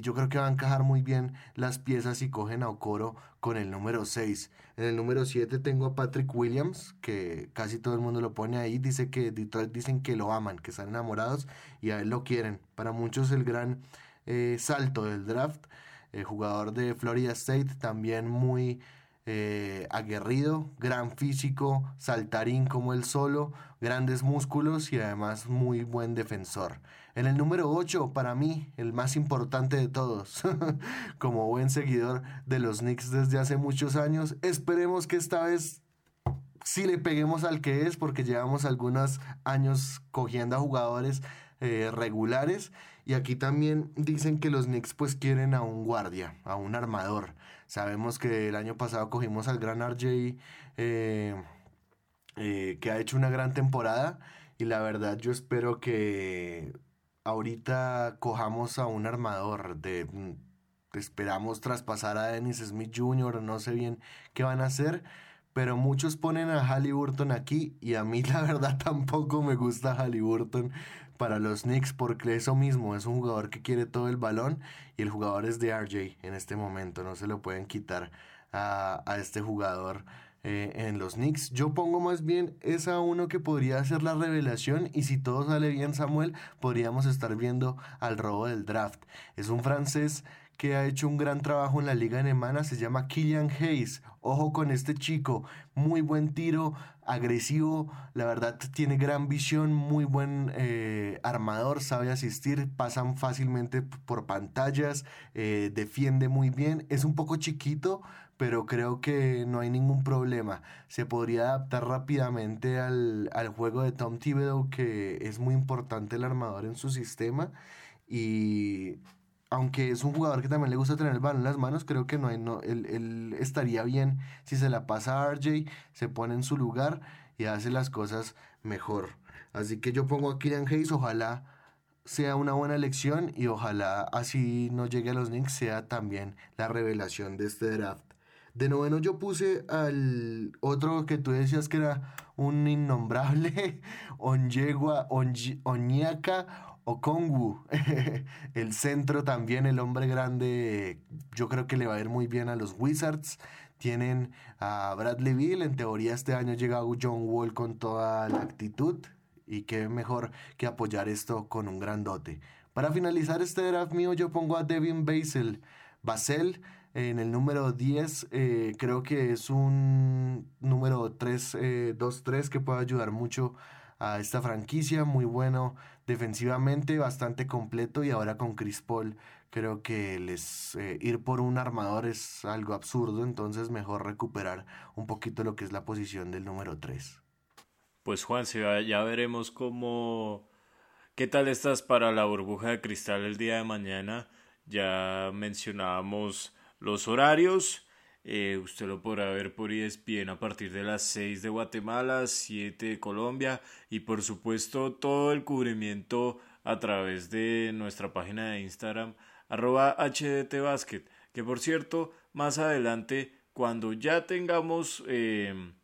yo creo que va a encajar muy bien las piezas si cogen a Okoro con el número 6. En el número 7 tengo a Patrick Williams, que casi todo el mundo lo pone ahí. Dice que Detroit dicen que lo aman, que están enamorados y a él lo quieren. Para muchos el gran eh, salto del draft. El jugador de Florida State también muy eh, aguerrido, gran físico, saltarín como él solo, grandes músculos y además muy buen defensor. En el número 8, para mí, el más importante de todos, como buen seguidor de los Knicks desde hace muchos años, esperemos que esta vez sí le peguemos al que es, porque llevamos algunos años cogiendo a jugadores eh, regulares. Y aquí también dicen que los Knicks pues quieren a un guardia, a un armador. Sabemos que el año pasado cogimos al gran RJ eh, eh, que ha hecho una gran temporada. Y la verdad yo espero que ahorita cojamos a un armador de mm, esperamos traspasar a Dennis Smith Jr., no sé bien qué van a hacer, pero muchos ponen a Halliburton aquí y a mí la verdad tampoco me gusta Halliburton para los Knicks porque eso mismo es un jugador que quiere todo el balón y el jugador es de RJ en este momento, no se lo pueden quitar a, este jugador eh, en los Knicks. Yo pongo más bien esa uno que podría ser la revelación y si todo sale bien Samuel podríamos estar viendo al robo del draft. Es un francés que ha hecho un gran trabajo en la liga alemana se llama Killian Hayes. Ojo con este chico, muy buen tiro, agresivo, la verdad tiene gran visión, muy buen eh, armador, sabe asistir, pasan fácilmente por pantallas, eh, defiende muy bien, es un poco chiquito, pero creo que no hay ningún problema. Se podría adaptar rápidamente al, al juego de Tom Thibodeau, que es muy importante el armador en su sistema. Y aunque es un jugador que también le gusta tener el balón en las manos, creo que no, no él, él, estaría bien si se la pasa a RJ, se pone en su lugar y hace las cosas mejor. Así que yo pongo a Kylian Hayes, ojalá sea una buena elección y ojalá así no llegue a los Knicks, sea también la revelación de este draft. De noveno yo puse al otro que tú decías que era un innombrable, Onyegua, Onyeka Okongu, el centro también, el hombre grande, yo creo que le va a ir muy bien a los Wizards. Tienen a Bradley Bill, en teoría este año llega John Wall con toda la actitud y qué mejor que apoyar esto con un grandote. Para finalizar este draft mío yo pongo a Devin Basel, Basel en el número 10, eh, creo que es un número 3, 2-3 eh, que puede ayudar mucho a esta franquicia, muy bueno defensivamente, bastante completo y ahora con Chris Paul creo que les eh, ir por un armador es algo absurdo, entonces mejor recuperar un poquito lo que es la posición del número 3. Pues Juan, ya veremos cómo qué tal estás para la burbuja de cristal el día de mañana. Ya mencionábamos los horarios eh, usted lo podrá ver por ESPN a partir de las 6 de Guatemala, 7 de Colombia y por supuesto todo el cubrimiento a través de nuestra página de Instagram arroba hdtbasket que por cierto más adelante cuando ya tengamos em,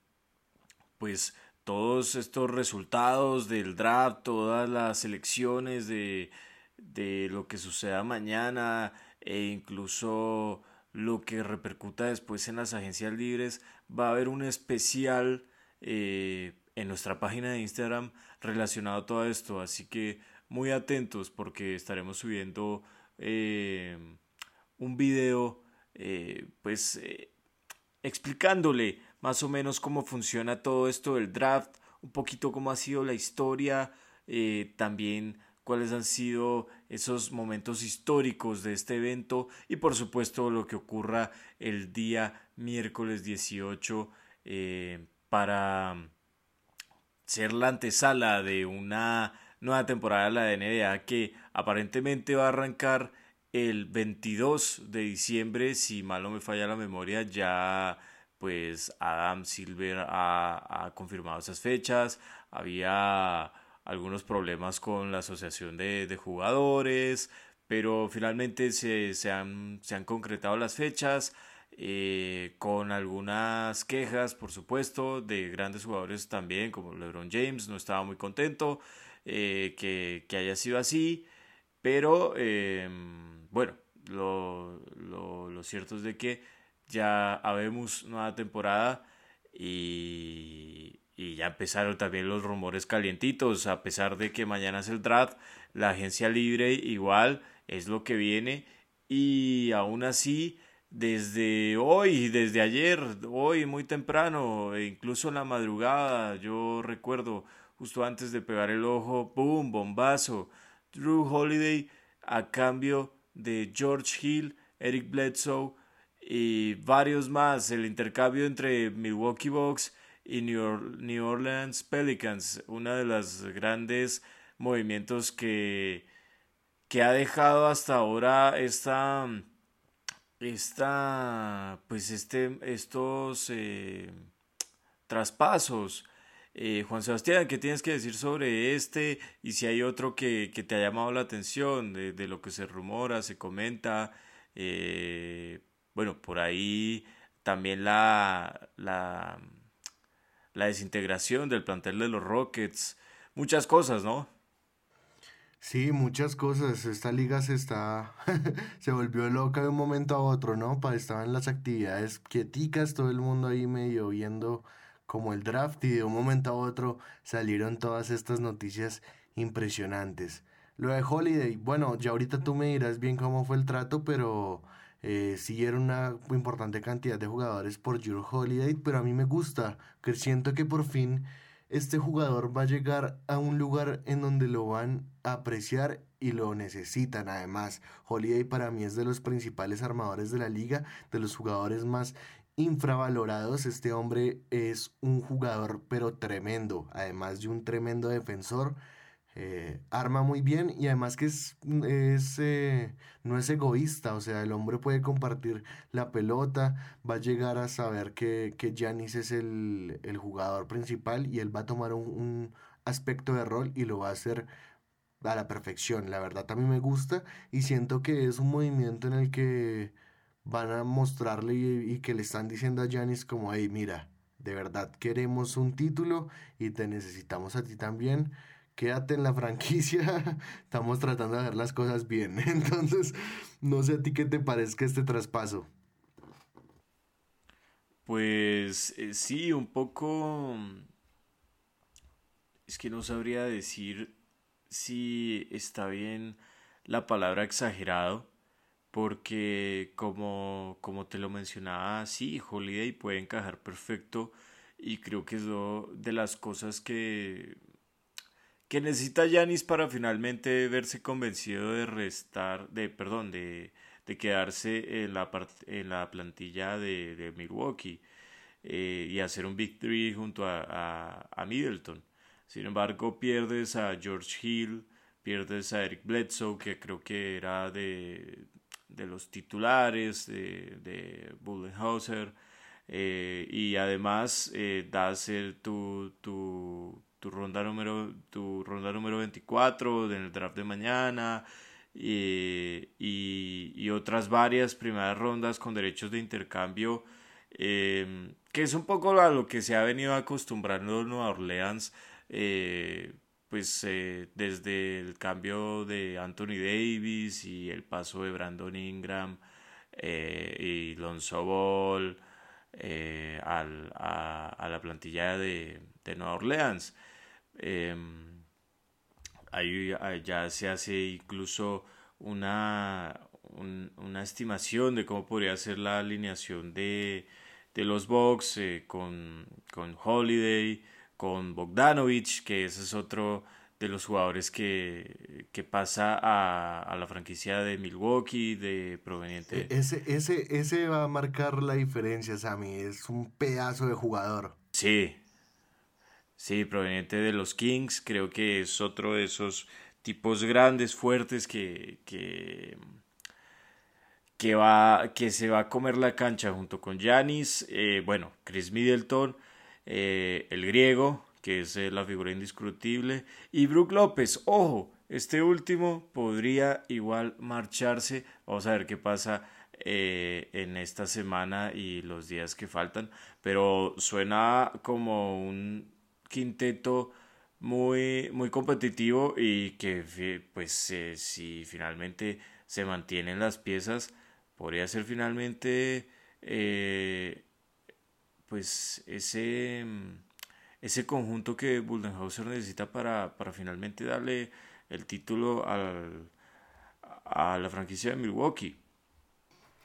pues todos estos resultados del draft, todas las elecciones de, de lo que suceda mañana e incluso lo que repercuta después en las agencias libres. Va a haber un especial eh, en nuestra página de Instagram relacionado a todo esto, así que muy atentos porque estaremos subiendo eh, un video eh, pues explicándole más o menos cómo funciona todo esto del draft, un poquito cómo ha sido la historia, también cuáles han sido esos momentos históricos de este evento y por supuesto lo que ocurra el día miércoles 18 eh, para ser la antesala de una nueva temporada de la NBA que aparentemente va a arrancar el 22 de diciembre. Si mal no me falla la memoria ya pues Adam Silver ha, ha confirmado esas fechas. Había algunos problemas con la asociación de, jugadores, pero finalmente se, se, han, se han, concretado las fechas. Eh, con algunas quejas, por supuesto, de grandes jugadores también, como LeBron James, no estaba muy contento eh, que, haya sido así, pero em, bueno, lo, lo, lo, cierto es de que ya habemos nueva temporada y, y ya empezaron también los rumores calientitos, a pesar de que mañana es el draft, la agencia libre igual es lo que viene y aún así desde hoy, desde ayer, hoy muy temprano, e incluso en la madrugada, yo recuerdo justo antes de pegar el ojo, ¡boom! bombazo, Drew Holiday a cambio de George Hill, Eric Bledsoe y varios más, el intercambio entre Milwaukee Bucks y New Orleans Pelicans, uno de los grandes movimientos que, que ha dejado hasta ahora esta, esta pues este, estos eh, traspasos. Eh, Juan Sebastián, ¿qué tienes que decir sobre este? Y si hay otro que, que te ha llamado la atención de, de, lo que se rumora, se comenta. Eh, bueno, por ahí también la, la la desintegración del plantel de los Rockets, muchas cosas, ¿no? Sí, muchas cosas. Esta liga se está, se volvió loca de un momento a otro, ¿no? Estaban las actividades quieticas, todo el mundo ahí medio viendo como el draft y de un momento a otro salieron todas estas noticias impresionantes. Lo de Holiday, bueno, ya ahorita tú me dirás bien cómo fue el trato, pero eh, sí era una importante cantidad de jugadores por Drew Holiday, pero a mí me gusta, que siento que por fin este jugador va a llegar a un lugar en donde lo van a apreciar y lo necesitan además. Holiday para mí es de los principales armadores de la liga, de los jugadores más infravalorados. Este hombre es un jugador pero tremendo, además de un tremendo defensor. Eh, arma muy bien y además que es, es eh, no es egoísta, o sea, el hombre puede compartir la pelota, va a llegar a saber que, que es el, el jugador principal y él va a tomar un, un, aspecto de rol y lo va a hacer a la perfección. La verdad a mí me gusta y siento que es un movimiento en el que van a mostrarle y, que le están diciendo a Giannis como, hey, mira, de verdad queremos un título y te necesitamos a ti también quédate en la franquicia, estamos tratando de hacer las cosas bien. Entonces, no sé a ti qué te parezca este traspaso. Pues eh, sí, un poco... Es que no sabría decir si está bien la palabra exagerado, porque como, como te lo mencionaba, sí, Holiday puede encajar perfecto y creo que es de las cosas que que necesita Yanis para finalmente verse convencido de restar, de, perdón, de, de quedarse en la, en la plantilla de, Milwaukee eh, y hacer un Big Three junto a, a, a, Middleton. Sin embargo, pierdes a George Hill, pierdes a Eric Bledsoe, que creo que era de, de los titulares de, de Bullenhauser, eh, y además eh, das el, tu, tu tu ronda número, tu ronda número 24 en el draft de mañana y, y, otras varias primeras rondas con derechos de intercambio, eh, que es un poco a lo que se ha venido acostumbrando Nueva Orleans, eh, pues eh, desde el cambio de Anthony Davis y el paso de Brandon Ingram y Lonzo Ball al, a, a, la plantilla de, de Nueva Orleans. Em, ahí, ya se hace incluso una, una estimación de cómo podría ser la alineación de, de los Bucks eh, con, con Holiday, con Bogdanovich, que ese es otro de los jugadores que, que pasa a, a, la franquicia de Milwaukee, de proveniente. E, ese, ese, ese va a marcar la diferencia, Sammy. Es un pedazo de jugador. Sí, Sí, proveniente de los Kings, creo que es otro de esos tipos grandes, fuertes que, que, que, va, que se va a comer la cancha junto con Yanis, eh, bueno, Chris Middleton, eh, el griego, que es eh, la figura indiscutible, y Brook López, ojo, este último podría igual marcharse, vamos a ver qué pasa en esta semana y los días que faltan, pero suena como un quinteto muy, muy competitivo y que pues eh, si finalmente se mantienen las piezas podría ser finalmente eh, pues ese, ese conjunto que Buldenhauser necesita para, para finalmente darle el título al, a la franquicia de Milwaukee.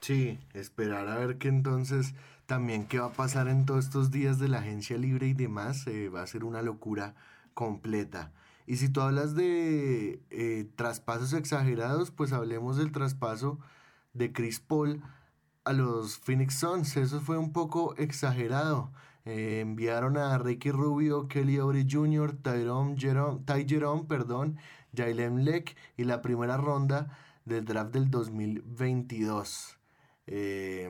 Sí, esperar a ver que entonces también qué va a pasar en todos estos días de la agencia libre y demás, eh, va a ser una locura completa. Y si tú hablas de eh, traspasos exagerados, pues hablemos del traspaso de Chris Paul a los Phoenix Suns. Eso fue un poco exagerado. Eh, enviaron a Ricky Rubio, Kelly Oubre Jr., Tyrone Jerome, Ty Jerome, perdón, Jalen Leck y la primera ronda del draft del 2022. Eh,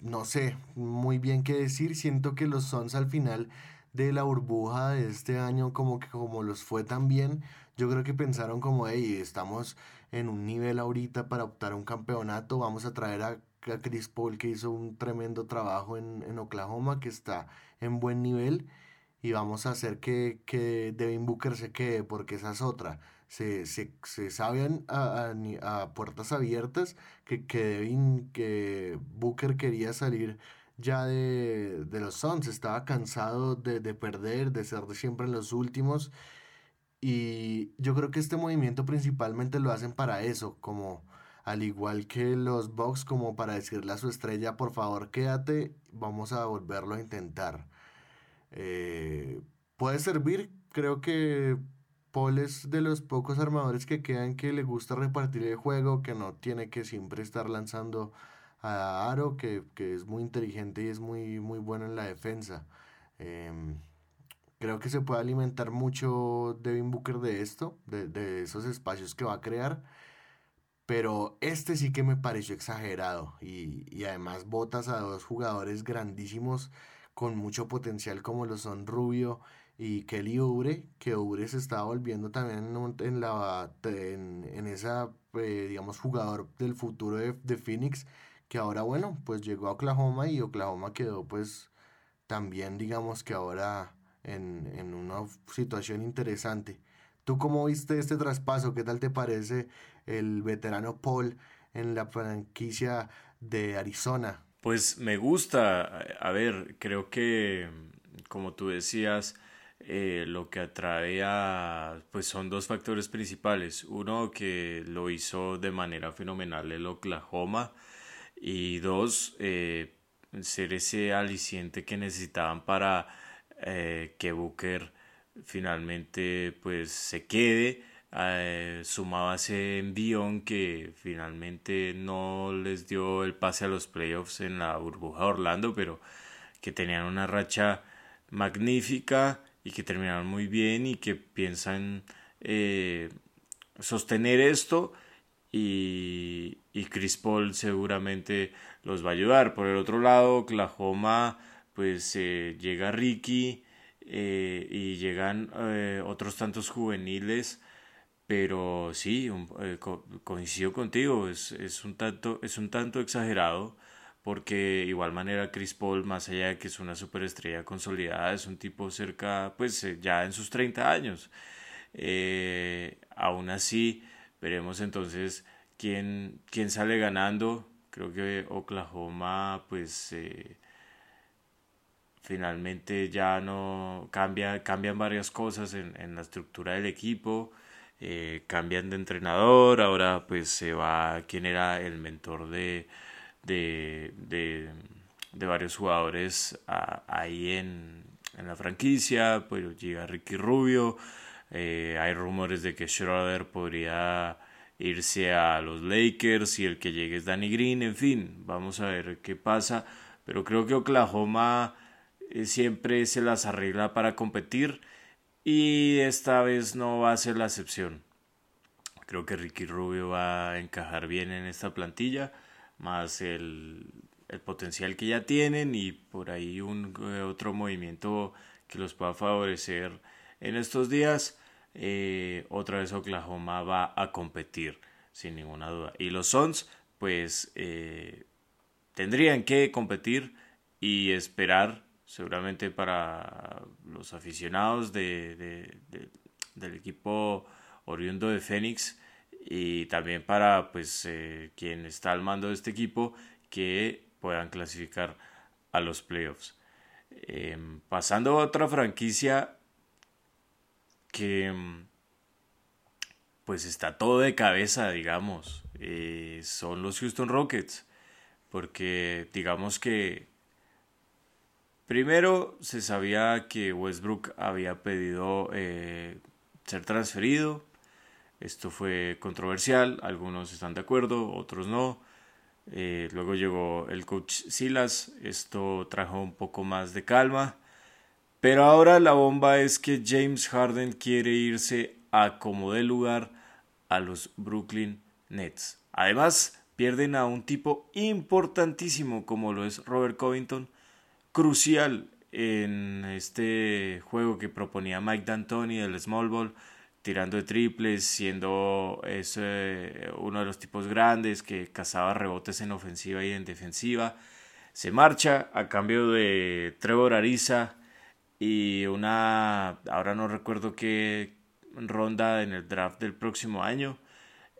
no sé muy bien qué decir. Siento que los Suns al final de la burbuja de este año, como que como los fue tan bien, yo creo que pensaron como, hey, estamos en un nivel ahorita para optar un campeonato, vamos a traer a, Chris Paul que hizo un tremendo trabajo en, en, Oklahoma, que está en buen nivel, y vamos a hacer que, que Devin Booker se quede, porque esa es otra se, se, se sabían a, a, puertas abiertas que, que Devin, que Booker quería salir ya de, de los Suns, estaba cansado de, de, perder, de ser de siempre los últimos. Y yo creo que este movimiento principalmente lo hacen para eso, como al igual que los Bucks, como para decirle a su estrella, por favor quédate, vamos a volverlo a intentar. Eh, puede servir, creo que Paul es de los pocos armadores que quedan que le gusta repartir el juego, que no tiene que siempre estar lanzando a Aro, que, es muy inteligente y es muy, muy bueno en la defensa. Em, creo que se puede alimentar mucho Devin Booker de esto, de, de, esos espacios que va a crear. Pero este sí que me pareció exagerado. Y, y además botas a dos jugadores grandísimos con mucho potencial como lo son Rubio y Kelly Oubre, que Oubre se está volviendo también en, la, en, en esa, eh, digamos, jugador del futuro de, de Phoenix, que ahora, bueno, pues llegó a Oklahoma y Oklahoma quedó pues también, digamos que ahora en, en una situación interesante. ¿Tú cómo viste este traspaso? ¿Qué tal te parece el veterano Paul en la franquicia de Arizona? Pues me gusta, a ver, creo que como tú decías, eh, lo que atrae a, pues son dos factores principales. Uno que lo hizo de manera fenomenal el Oklahoma. Y dos, eh, ser ese aliciente que necesitaban para eh, que Booker finalmente pues se quede. Sumaba ese envión que finalmente no les dio el pase a los playoffs en la burbuja Orlando, pero que tenían una racha magnífica y que terminaron muy bien y que piensan eh, sostener esto y, y Chris Paul seguramente los va a ayudar. Por el otro lado, Oklahoma pues eh, llega Ricky y llegan otros tantos juveniles pero sí, eh, coincido contigo, es, es, un tanto, es un tanto exagerado porque igual manera Chris Paul, más allá de que es una superestrella consolidada, es un tipo cerca, pues eh, ya en sus 30 años. Eh, aún así, veremos entonces quién, quién sale ganando. Creo que Oklahoma, pues finalmente ya no cambia, cambian varias cosas en, en la estructura del equipo. Eh, cambian de entrenador, ahora pues se va quien era el mentor de, de, de, varios jugadores ahí en, en, la franquicia, pues llega Ricky Rubio, eh, hay rumores de que Schroeder podría irse a los Lakers y el que llegue es Danny Green, en fin, vamos a ver qué pasa, pero creo que Oklahoma eh, siempre se las arregla para competir y esta vez no va a ser la excepción. Creo que Ricky Rubio va a encajar bien en esta plantilla, más el, el potencial que ya tienen y por ahí un eh, otro movimiento que los pueda favorecer en estos días. Eh, otra vez Oklahoma va a competir sin ninguna duda. Y los Suns, pues eh, tendrían que competir y esperar seguramente para los aficionados de, del equipo oriundo de Fénix y también para pues eh, quien está al mando de este equipo que puedan clasificar a los playoffs. Em, pasando a otra franquicia que pues está todo de cabeza, digamos, eh, son los Houston Rockets, porque digamos que Primero se sabía que Westbrook había pedido eh, ser transferido. Esto fue controversial, algunos están de acuerdo, otros no. Eh, luego llegó el coach Silas, esto trajo un poco más de calma. Pero ahora la bomba es que James Harden quiere irse a como de lugar a los Brooklyn Nets. Además, pierden a un tipo importantísimo como lo es Robert Covington crucial en este juego que proponía Mike D'Antoni del Small Ball, tirando de triples, siendo ese, uno de los tipos grandes que cazaba rebotes en ofensiva y en defensiva. Se marcha a cambio de Trevor Ariza y una, ahora no recuerdo qué ronda en el draft del próximo año.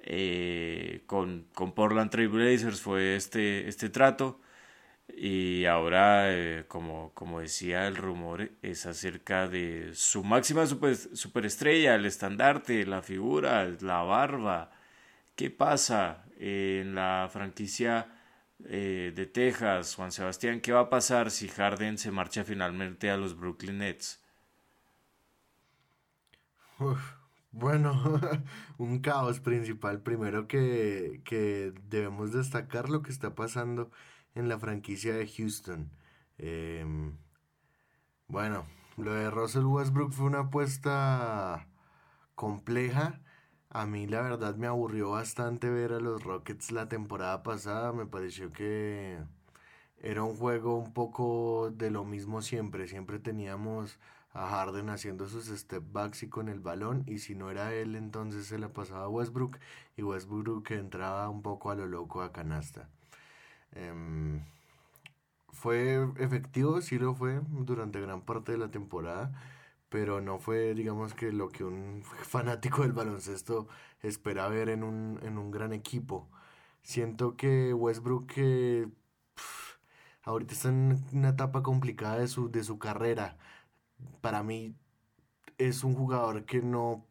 Eh, con, con Portland Trail Blazers fue este, este trato. Y ahora, eh, como, como decía el rumor, es acerca de su máxima super, superestrella, el estandarte, la figura, la barba. ¿Qué pasa en la franquicia eh, de Texas, Juan Sebastián? ¿Qué va a pasar si Harden se marcha finalmente a los Brooklyn Nets? bueno, un caos principal. Primero que, que debemos destacar lo que está pasando en la franquicia de Houston. Em, bueno, lo de Russell Westbrook fue una apuesta compleja. A mí la verdad me aburrió bastante ver a los Rockets la temporada pasada. Me pareció que era un juego un poco de lo mismo siempre. Siempre teníamos a Harden haciendo sus step backs y con el balón. Y si no era él, entonces se la pasaba a Westbrook. Y Westbrook entraba un poco a lo loco a canasta. Em, fue efectivo, sí lo fue durante gran parte de la temporada, pero no fue, digamos que lo que un fanático del baloncesto espera ver en un, en un gran equipo. Siento que Westbrook ahorita está en una etapa complicada de su, de su carrera. Para mí es un jugador que no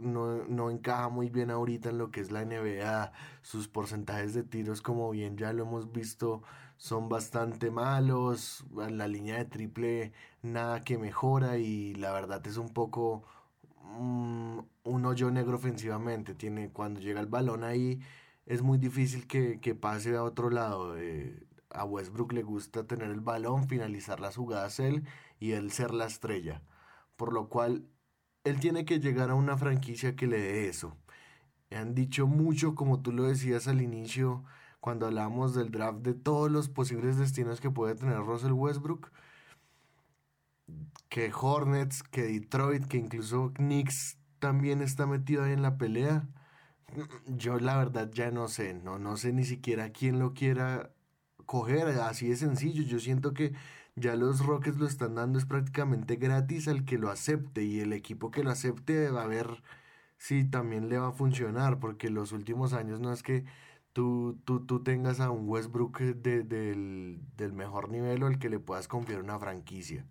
no, no, encaja muy bien ahorita en lo que es la NBA. Sus porcentajes de tiros, como bien ya lo hemos visto, son bastante malos. La línea de triple nada que mejora y la verdad es un poco mm, un hoyo negro ofensivamente. Tiene, cuando llega el balón ahí es muy difícil que, que pase a otro lado. Eh, a Westbrook le gusta tener el balón, finalizar las jugadas él y él ser la estrella. Por lo cual él tiene que llegar a una franquicia que le dé eso. Han dicho mucho, como tú lo decías al inicio, cuando hablábamos del draft, de todos los posibles destinos que puede tener Russell Westbrook. Que Hornets, que Detroit, que incluso Knicks también está metido ahí en la pelea. Yo la verdad ya no sé, no, no sé ni siquiera quién lo quiera coger, así de sencillo. Yo siento que ya los Rockets lo están dando es prácticamente gratis al que lo acepte y el equipo que lo acepte va a ver si también le va a funcionar porque los últimos años no es que tú, tú, tú tengas a un Westbrook del, del mejor nivel o al que le puedas confiar una franquicia.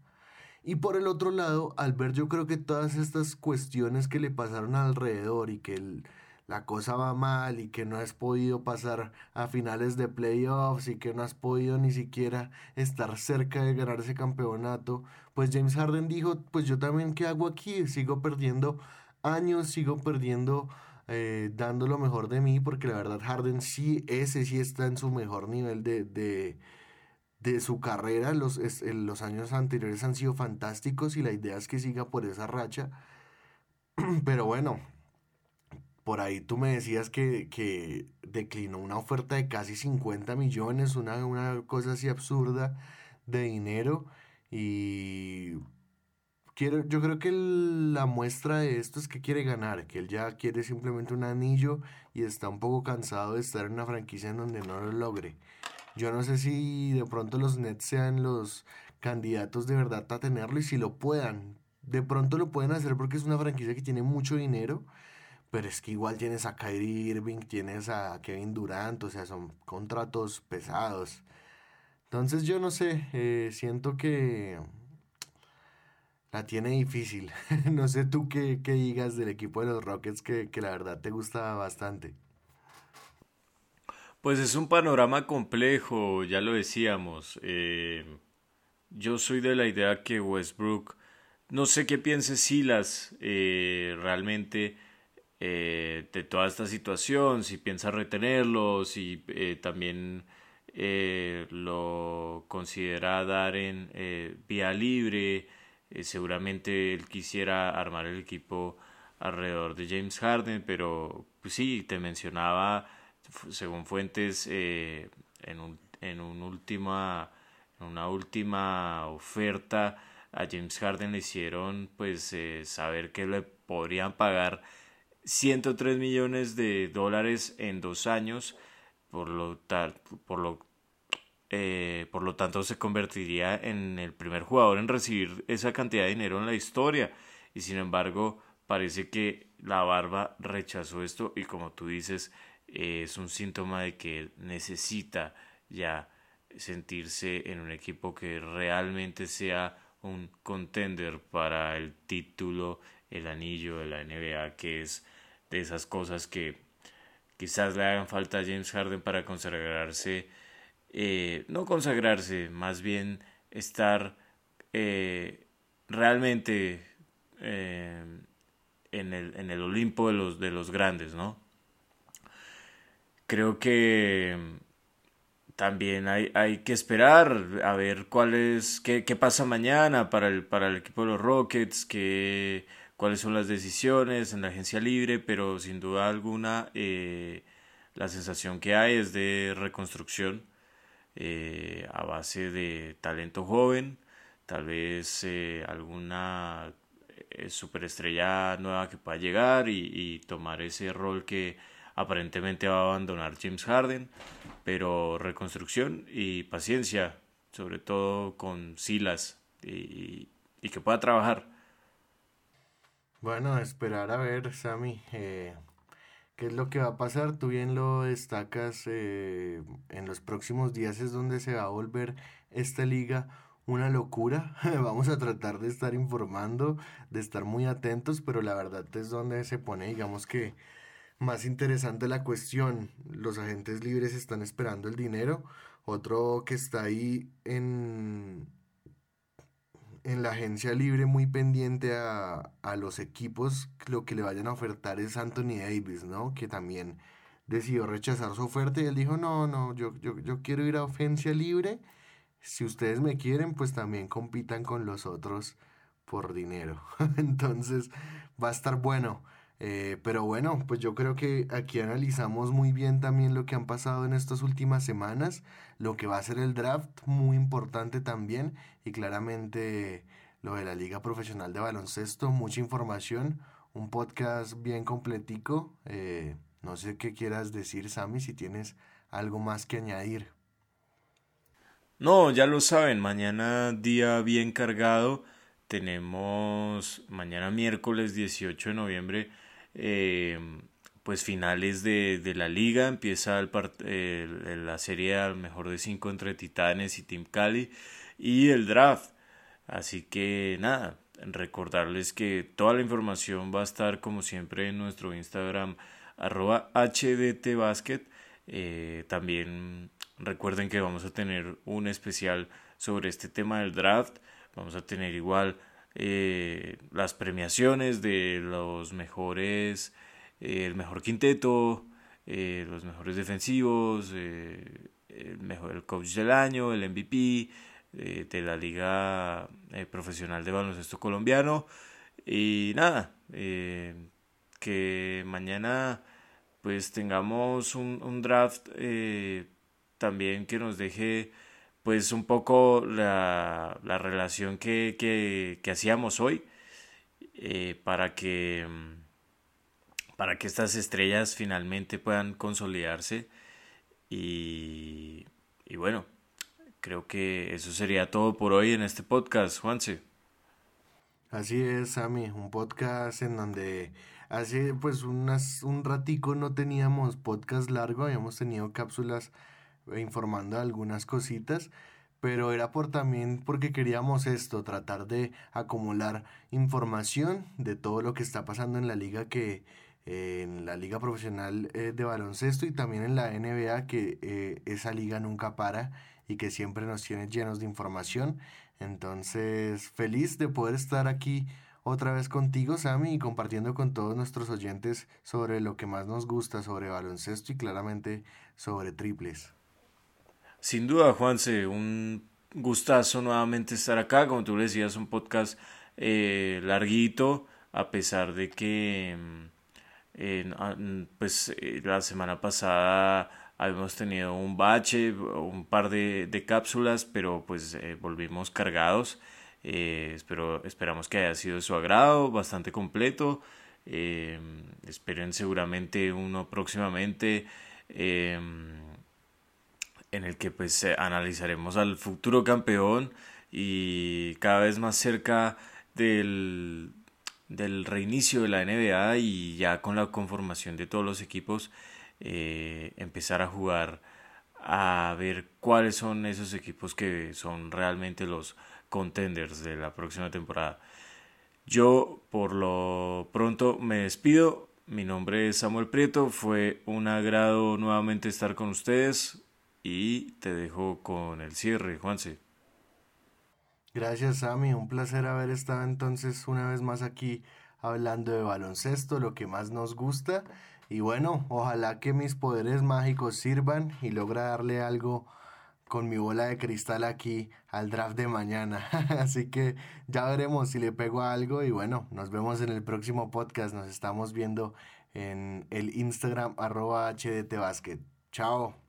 Y por el otro lado, al ver yo creo que todas estas cuestiones que le pasaron alrededor y que el, la cosa va mal y que no has podido pasar a finales de playoffs y que no has podido ni siquiera estar cerca de ganar ese campeonato, pues James Harden dijo, pues yo también qué hago aquí, sigo perdiendo años, sigo perdiendo, eh, dando lo mejor de mí, porque la verdad Harden sí, ese sí está en su mejor nivel de, de, de su carrera, los, los años anteriores han sido fantásticos y la idea es que siga por esa racha, pero bueno, por ahí tú me decías que, que declinó una oferta de casi 50 millones, una, una cosa así absurda de dinero. Y quiero, yo creo que la muestra de esto es que quiere ganar, que él ya quiere simplemente un anillo y está un poco cansado de estar en una franquicia en donde no lo logre. Yo no sé si de pronto los Nets sean los candidatos de verdad a tenerlo y si lo puedan. De pronto lo pueden hacer porque es una franquicia que tiene mucho dinero pero es que igual tienes a Kyrie Irving, tienes a Kevin Durant, o sea, son contratos pesados. Entonces yo no sé, eh, siento que la tiene difícil. no sé tú qué, digas del equipo de los Rockets que, la verdad te gusta bastante. Pues es un panorama complejo, ya lo decíamos. Eh, yo soy de la idea que Westbrook, no sé qué piense Silas eh, realmente eh, de toda esta situación, si piensa retenerlo, si eh, también eh, lo considera dar en vía libre, seguramente él quisiera armar el equipo alrededor de James Harden, pero pues sí, te mencionaba, según fuentes, en, un, en, última, en una última oferta a James Harden le hicieron pues saber que le podrían pagar 103 millones de dólares en dos años, por lo, tal, por lo, eh, por lo tanto se convertiría en el primer jugador en recibir esa cantidad de dinero en la historia. Y sin embargo, parece que la barba rechazó esto y como tú dices, es un síntoma de que necesita ya sentirse en un equipo que realmente sea un contender para el título, el anillo de la NBA, que es de esas cosas que quizás le hagan falta a James Harden para consagrarse, eh, no consagrarse, más bien estar eh, realmente eh, en, el, en el Olimpo de los, de los grandes, ¿no? Creo que también hay, hay que esperar a ver cuál es, qué, qué pasa mañana para el, para el equipo de los Rockets, qué, cuáles son las decisiones en la agencia libre, pero sin duda alguna eh, la sensación que hay es de reconstrucción eh, a base de talento joven, tal vez eh, alguna superestrella nueva que pueda llegar y, y tomar ese rol que aparentemente va a abandonar James Harden, pero reconstrucción y paciencia, sobre todo con Silas y, que pueda trabajar. Bueno, esperar a ver, Sammy, eh, qué es lo que va a pasar. Tú bien lo destacas, eh, en los próximos días es donde se va a volver esta liga una locura. Vamos a tratar de estar informando, de estar muy atentos, pero la verdad es donde se pone, digamos que más interesante la cuestión. Los agentes libres están esperando el dinero. Otro que está ahí en, en la agencia libre muy pendiente a, los equipos, lo que le vayan a ofertar es Anthony Davis, ¿no? Que también decidió rechazar su oferta y él dijo, no, no, yo, yo, yo quiero ir a agencia libre. Si ustedes me quieren, pues también compitan con los otros por dinero. Entonces va a estar bueno. Eh, pero bueno, pues yo creo que aquí analizamos muy bien también lo que han pasado en estas últimas semanas, lo que va a ser el draft, muy importante también, y claramente lo de la Liga Profesional de Baloncesto, mucha información, un podcast bien completico. Eh, no sé qué quieras decir, Sammy, si tienes algo más que añadir. No, ya lo saben, mañana día bien cargado. Tenemos mañana miércoles 18 de noviembre eh, pues finales de, de, la liga, empieza el la serie al mejor de cinco entre Titanes y Team Cali y el draft. Así que nada, recordarles que toda la información va a estar como siempre en nuestro Instagram arroba hdtbasket. Eh, también recuerden que vamos a tener un especial sobre este tema del draft. Vamos a tener igual eh, las premiaciones de los mejores, eh, el mejor quinteto, eh, los mejores defensivos, el mejor el coach del año, el MVP de la liga profesional de baloncesto colombiano. Y nada, que mañana pues tengamos un, un draft también que nos deje pues un poco la, la relación que, que, hacíamos hoy eh, para que para que estas estrellas finalmente puedan consolidarse y, y bueno creo que eso sería todo por hoy en este podcast Juanse. Así es Sammy un podcast en donde hace pues unas un ratico no teníamos podcast largo habíamos tenido cápsulas informando algunas cositas, pero era por también porque queríamos esto, tratar de acumular información de todo lo que está pasando en la liga que en la liga profesional eh, de baloncesto y también en la NBA que eh, esa liga nunca para y que siempre nos tiene llenos de información. Entonces, feliz de poder estar aquí otra vez contigo, Sammy, y compartiendo con todos nuestros oyentes sobre lo que más nos gusta sobre baloncesto y claramente sobre triples. Sin duda, Juanse, un gustazo nuevamente estar acá. Como tú le decías, un podcast eh, larguito, a pesar de que mm, ah, mm, pues eh, la semana pasada habíamos tenido un bache, un par de, de cápsulas, pero pues eh, volvimos cargados. espero, esperamos que haya sido de su agrado, bastante completo. esperen seguramente uno próximamente en el que pues eh, analizaremos al futuro campeón y cada vez más cerca del, del reinicio de la NBA y ya con la conformación de todos los equipos eh, empezar a jugar a ver cuáles son esos equipos que son realmente los contenders de la próxima temporada. Yo por lo pronto me despido. Mi nombre es Samuel Prieto. Fue un agrado nuevamente estar con ustedes y te dejo con el cierre, Juanse. Gracias, Sammy. Un placer haber estado entonces una vez más aquí hablando de baloncesto, lo que más nos gusta. Y bueno, ojalá que mis poderes mágicos sirvan y logre darle algo con mi bola de cristal aquí al draft de mañana. Así que ya veremos si le pego algo y bueno, nos vemos en el próximo podcast. Nos estamos viendo en el Instagram arroba HDT. Chao.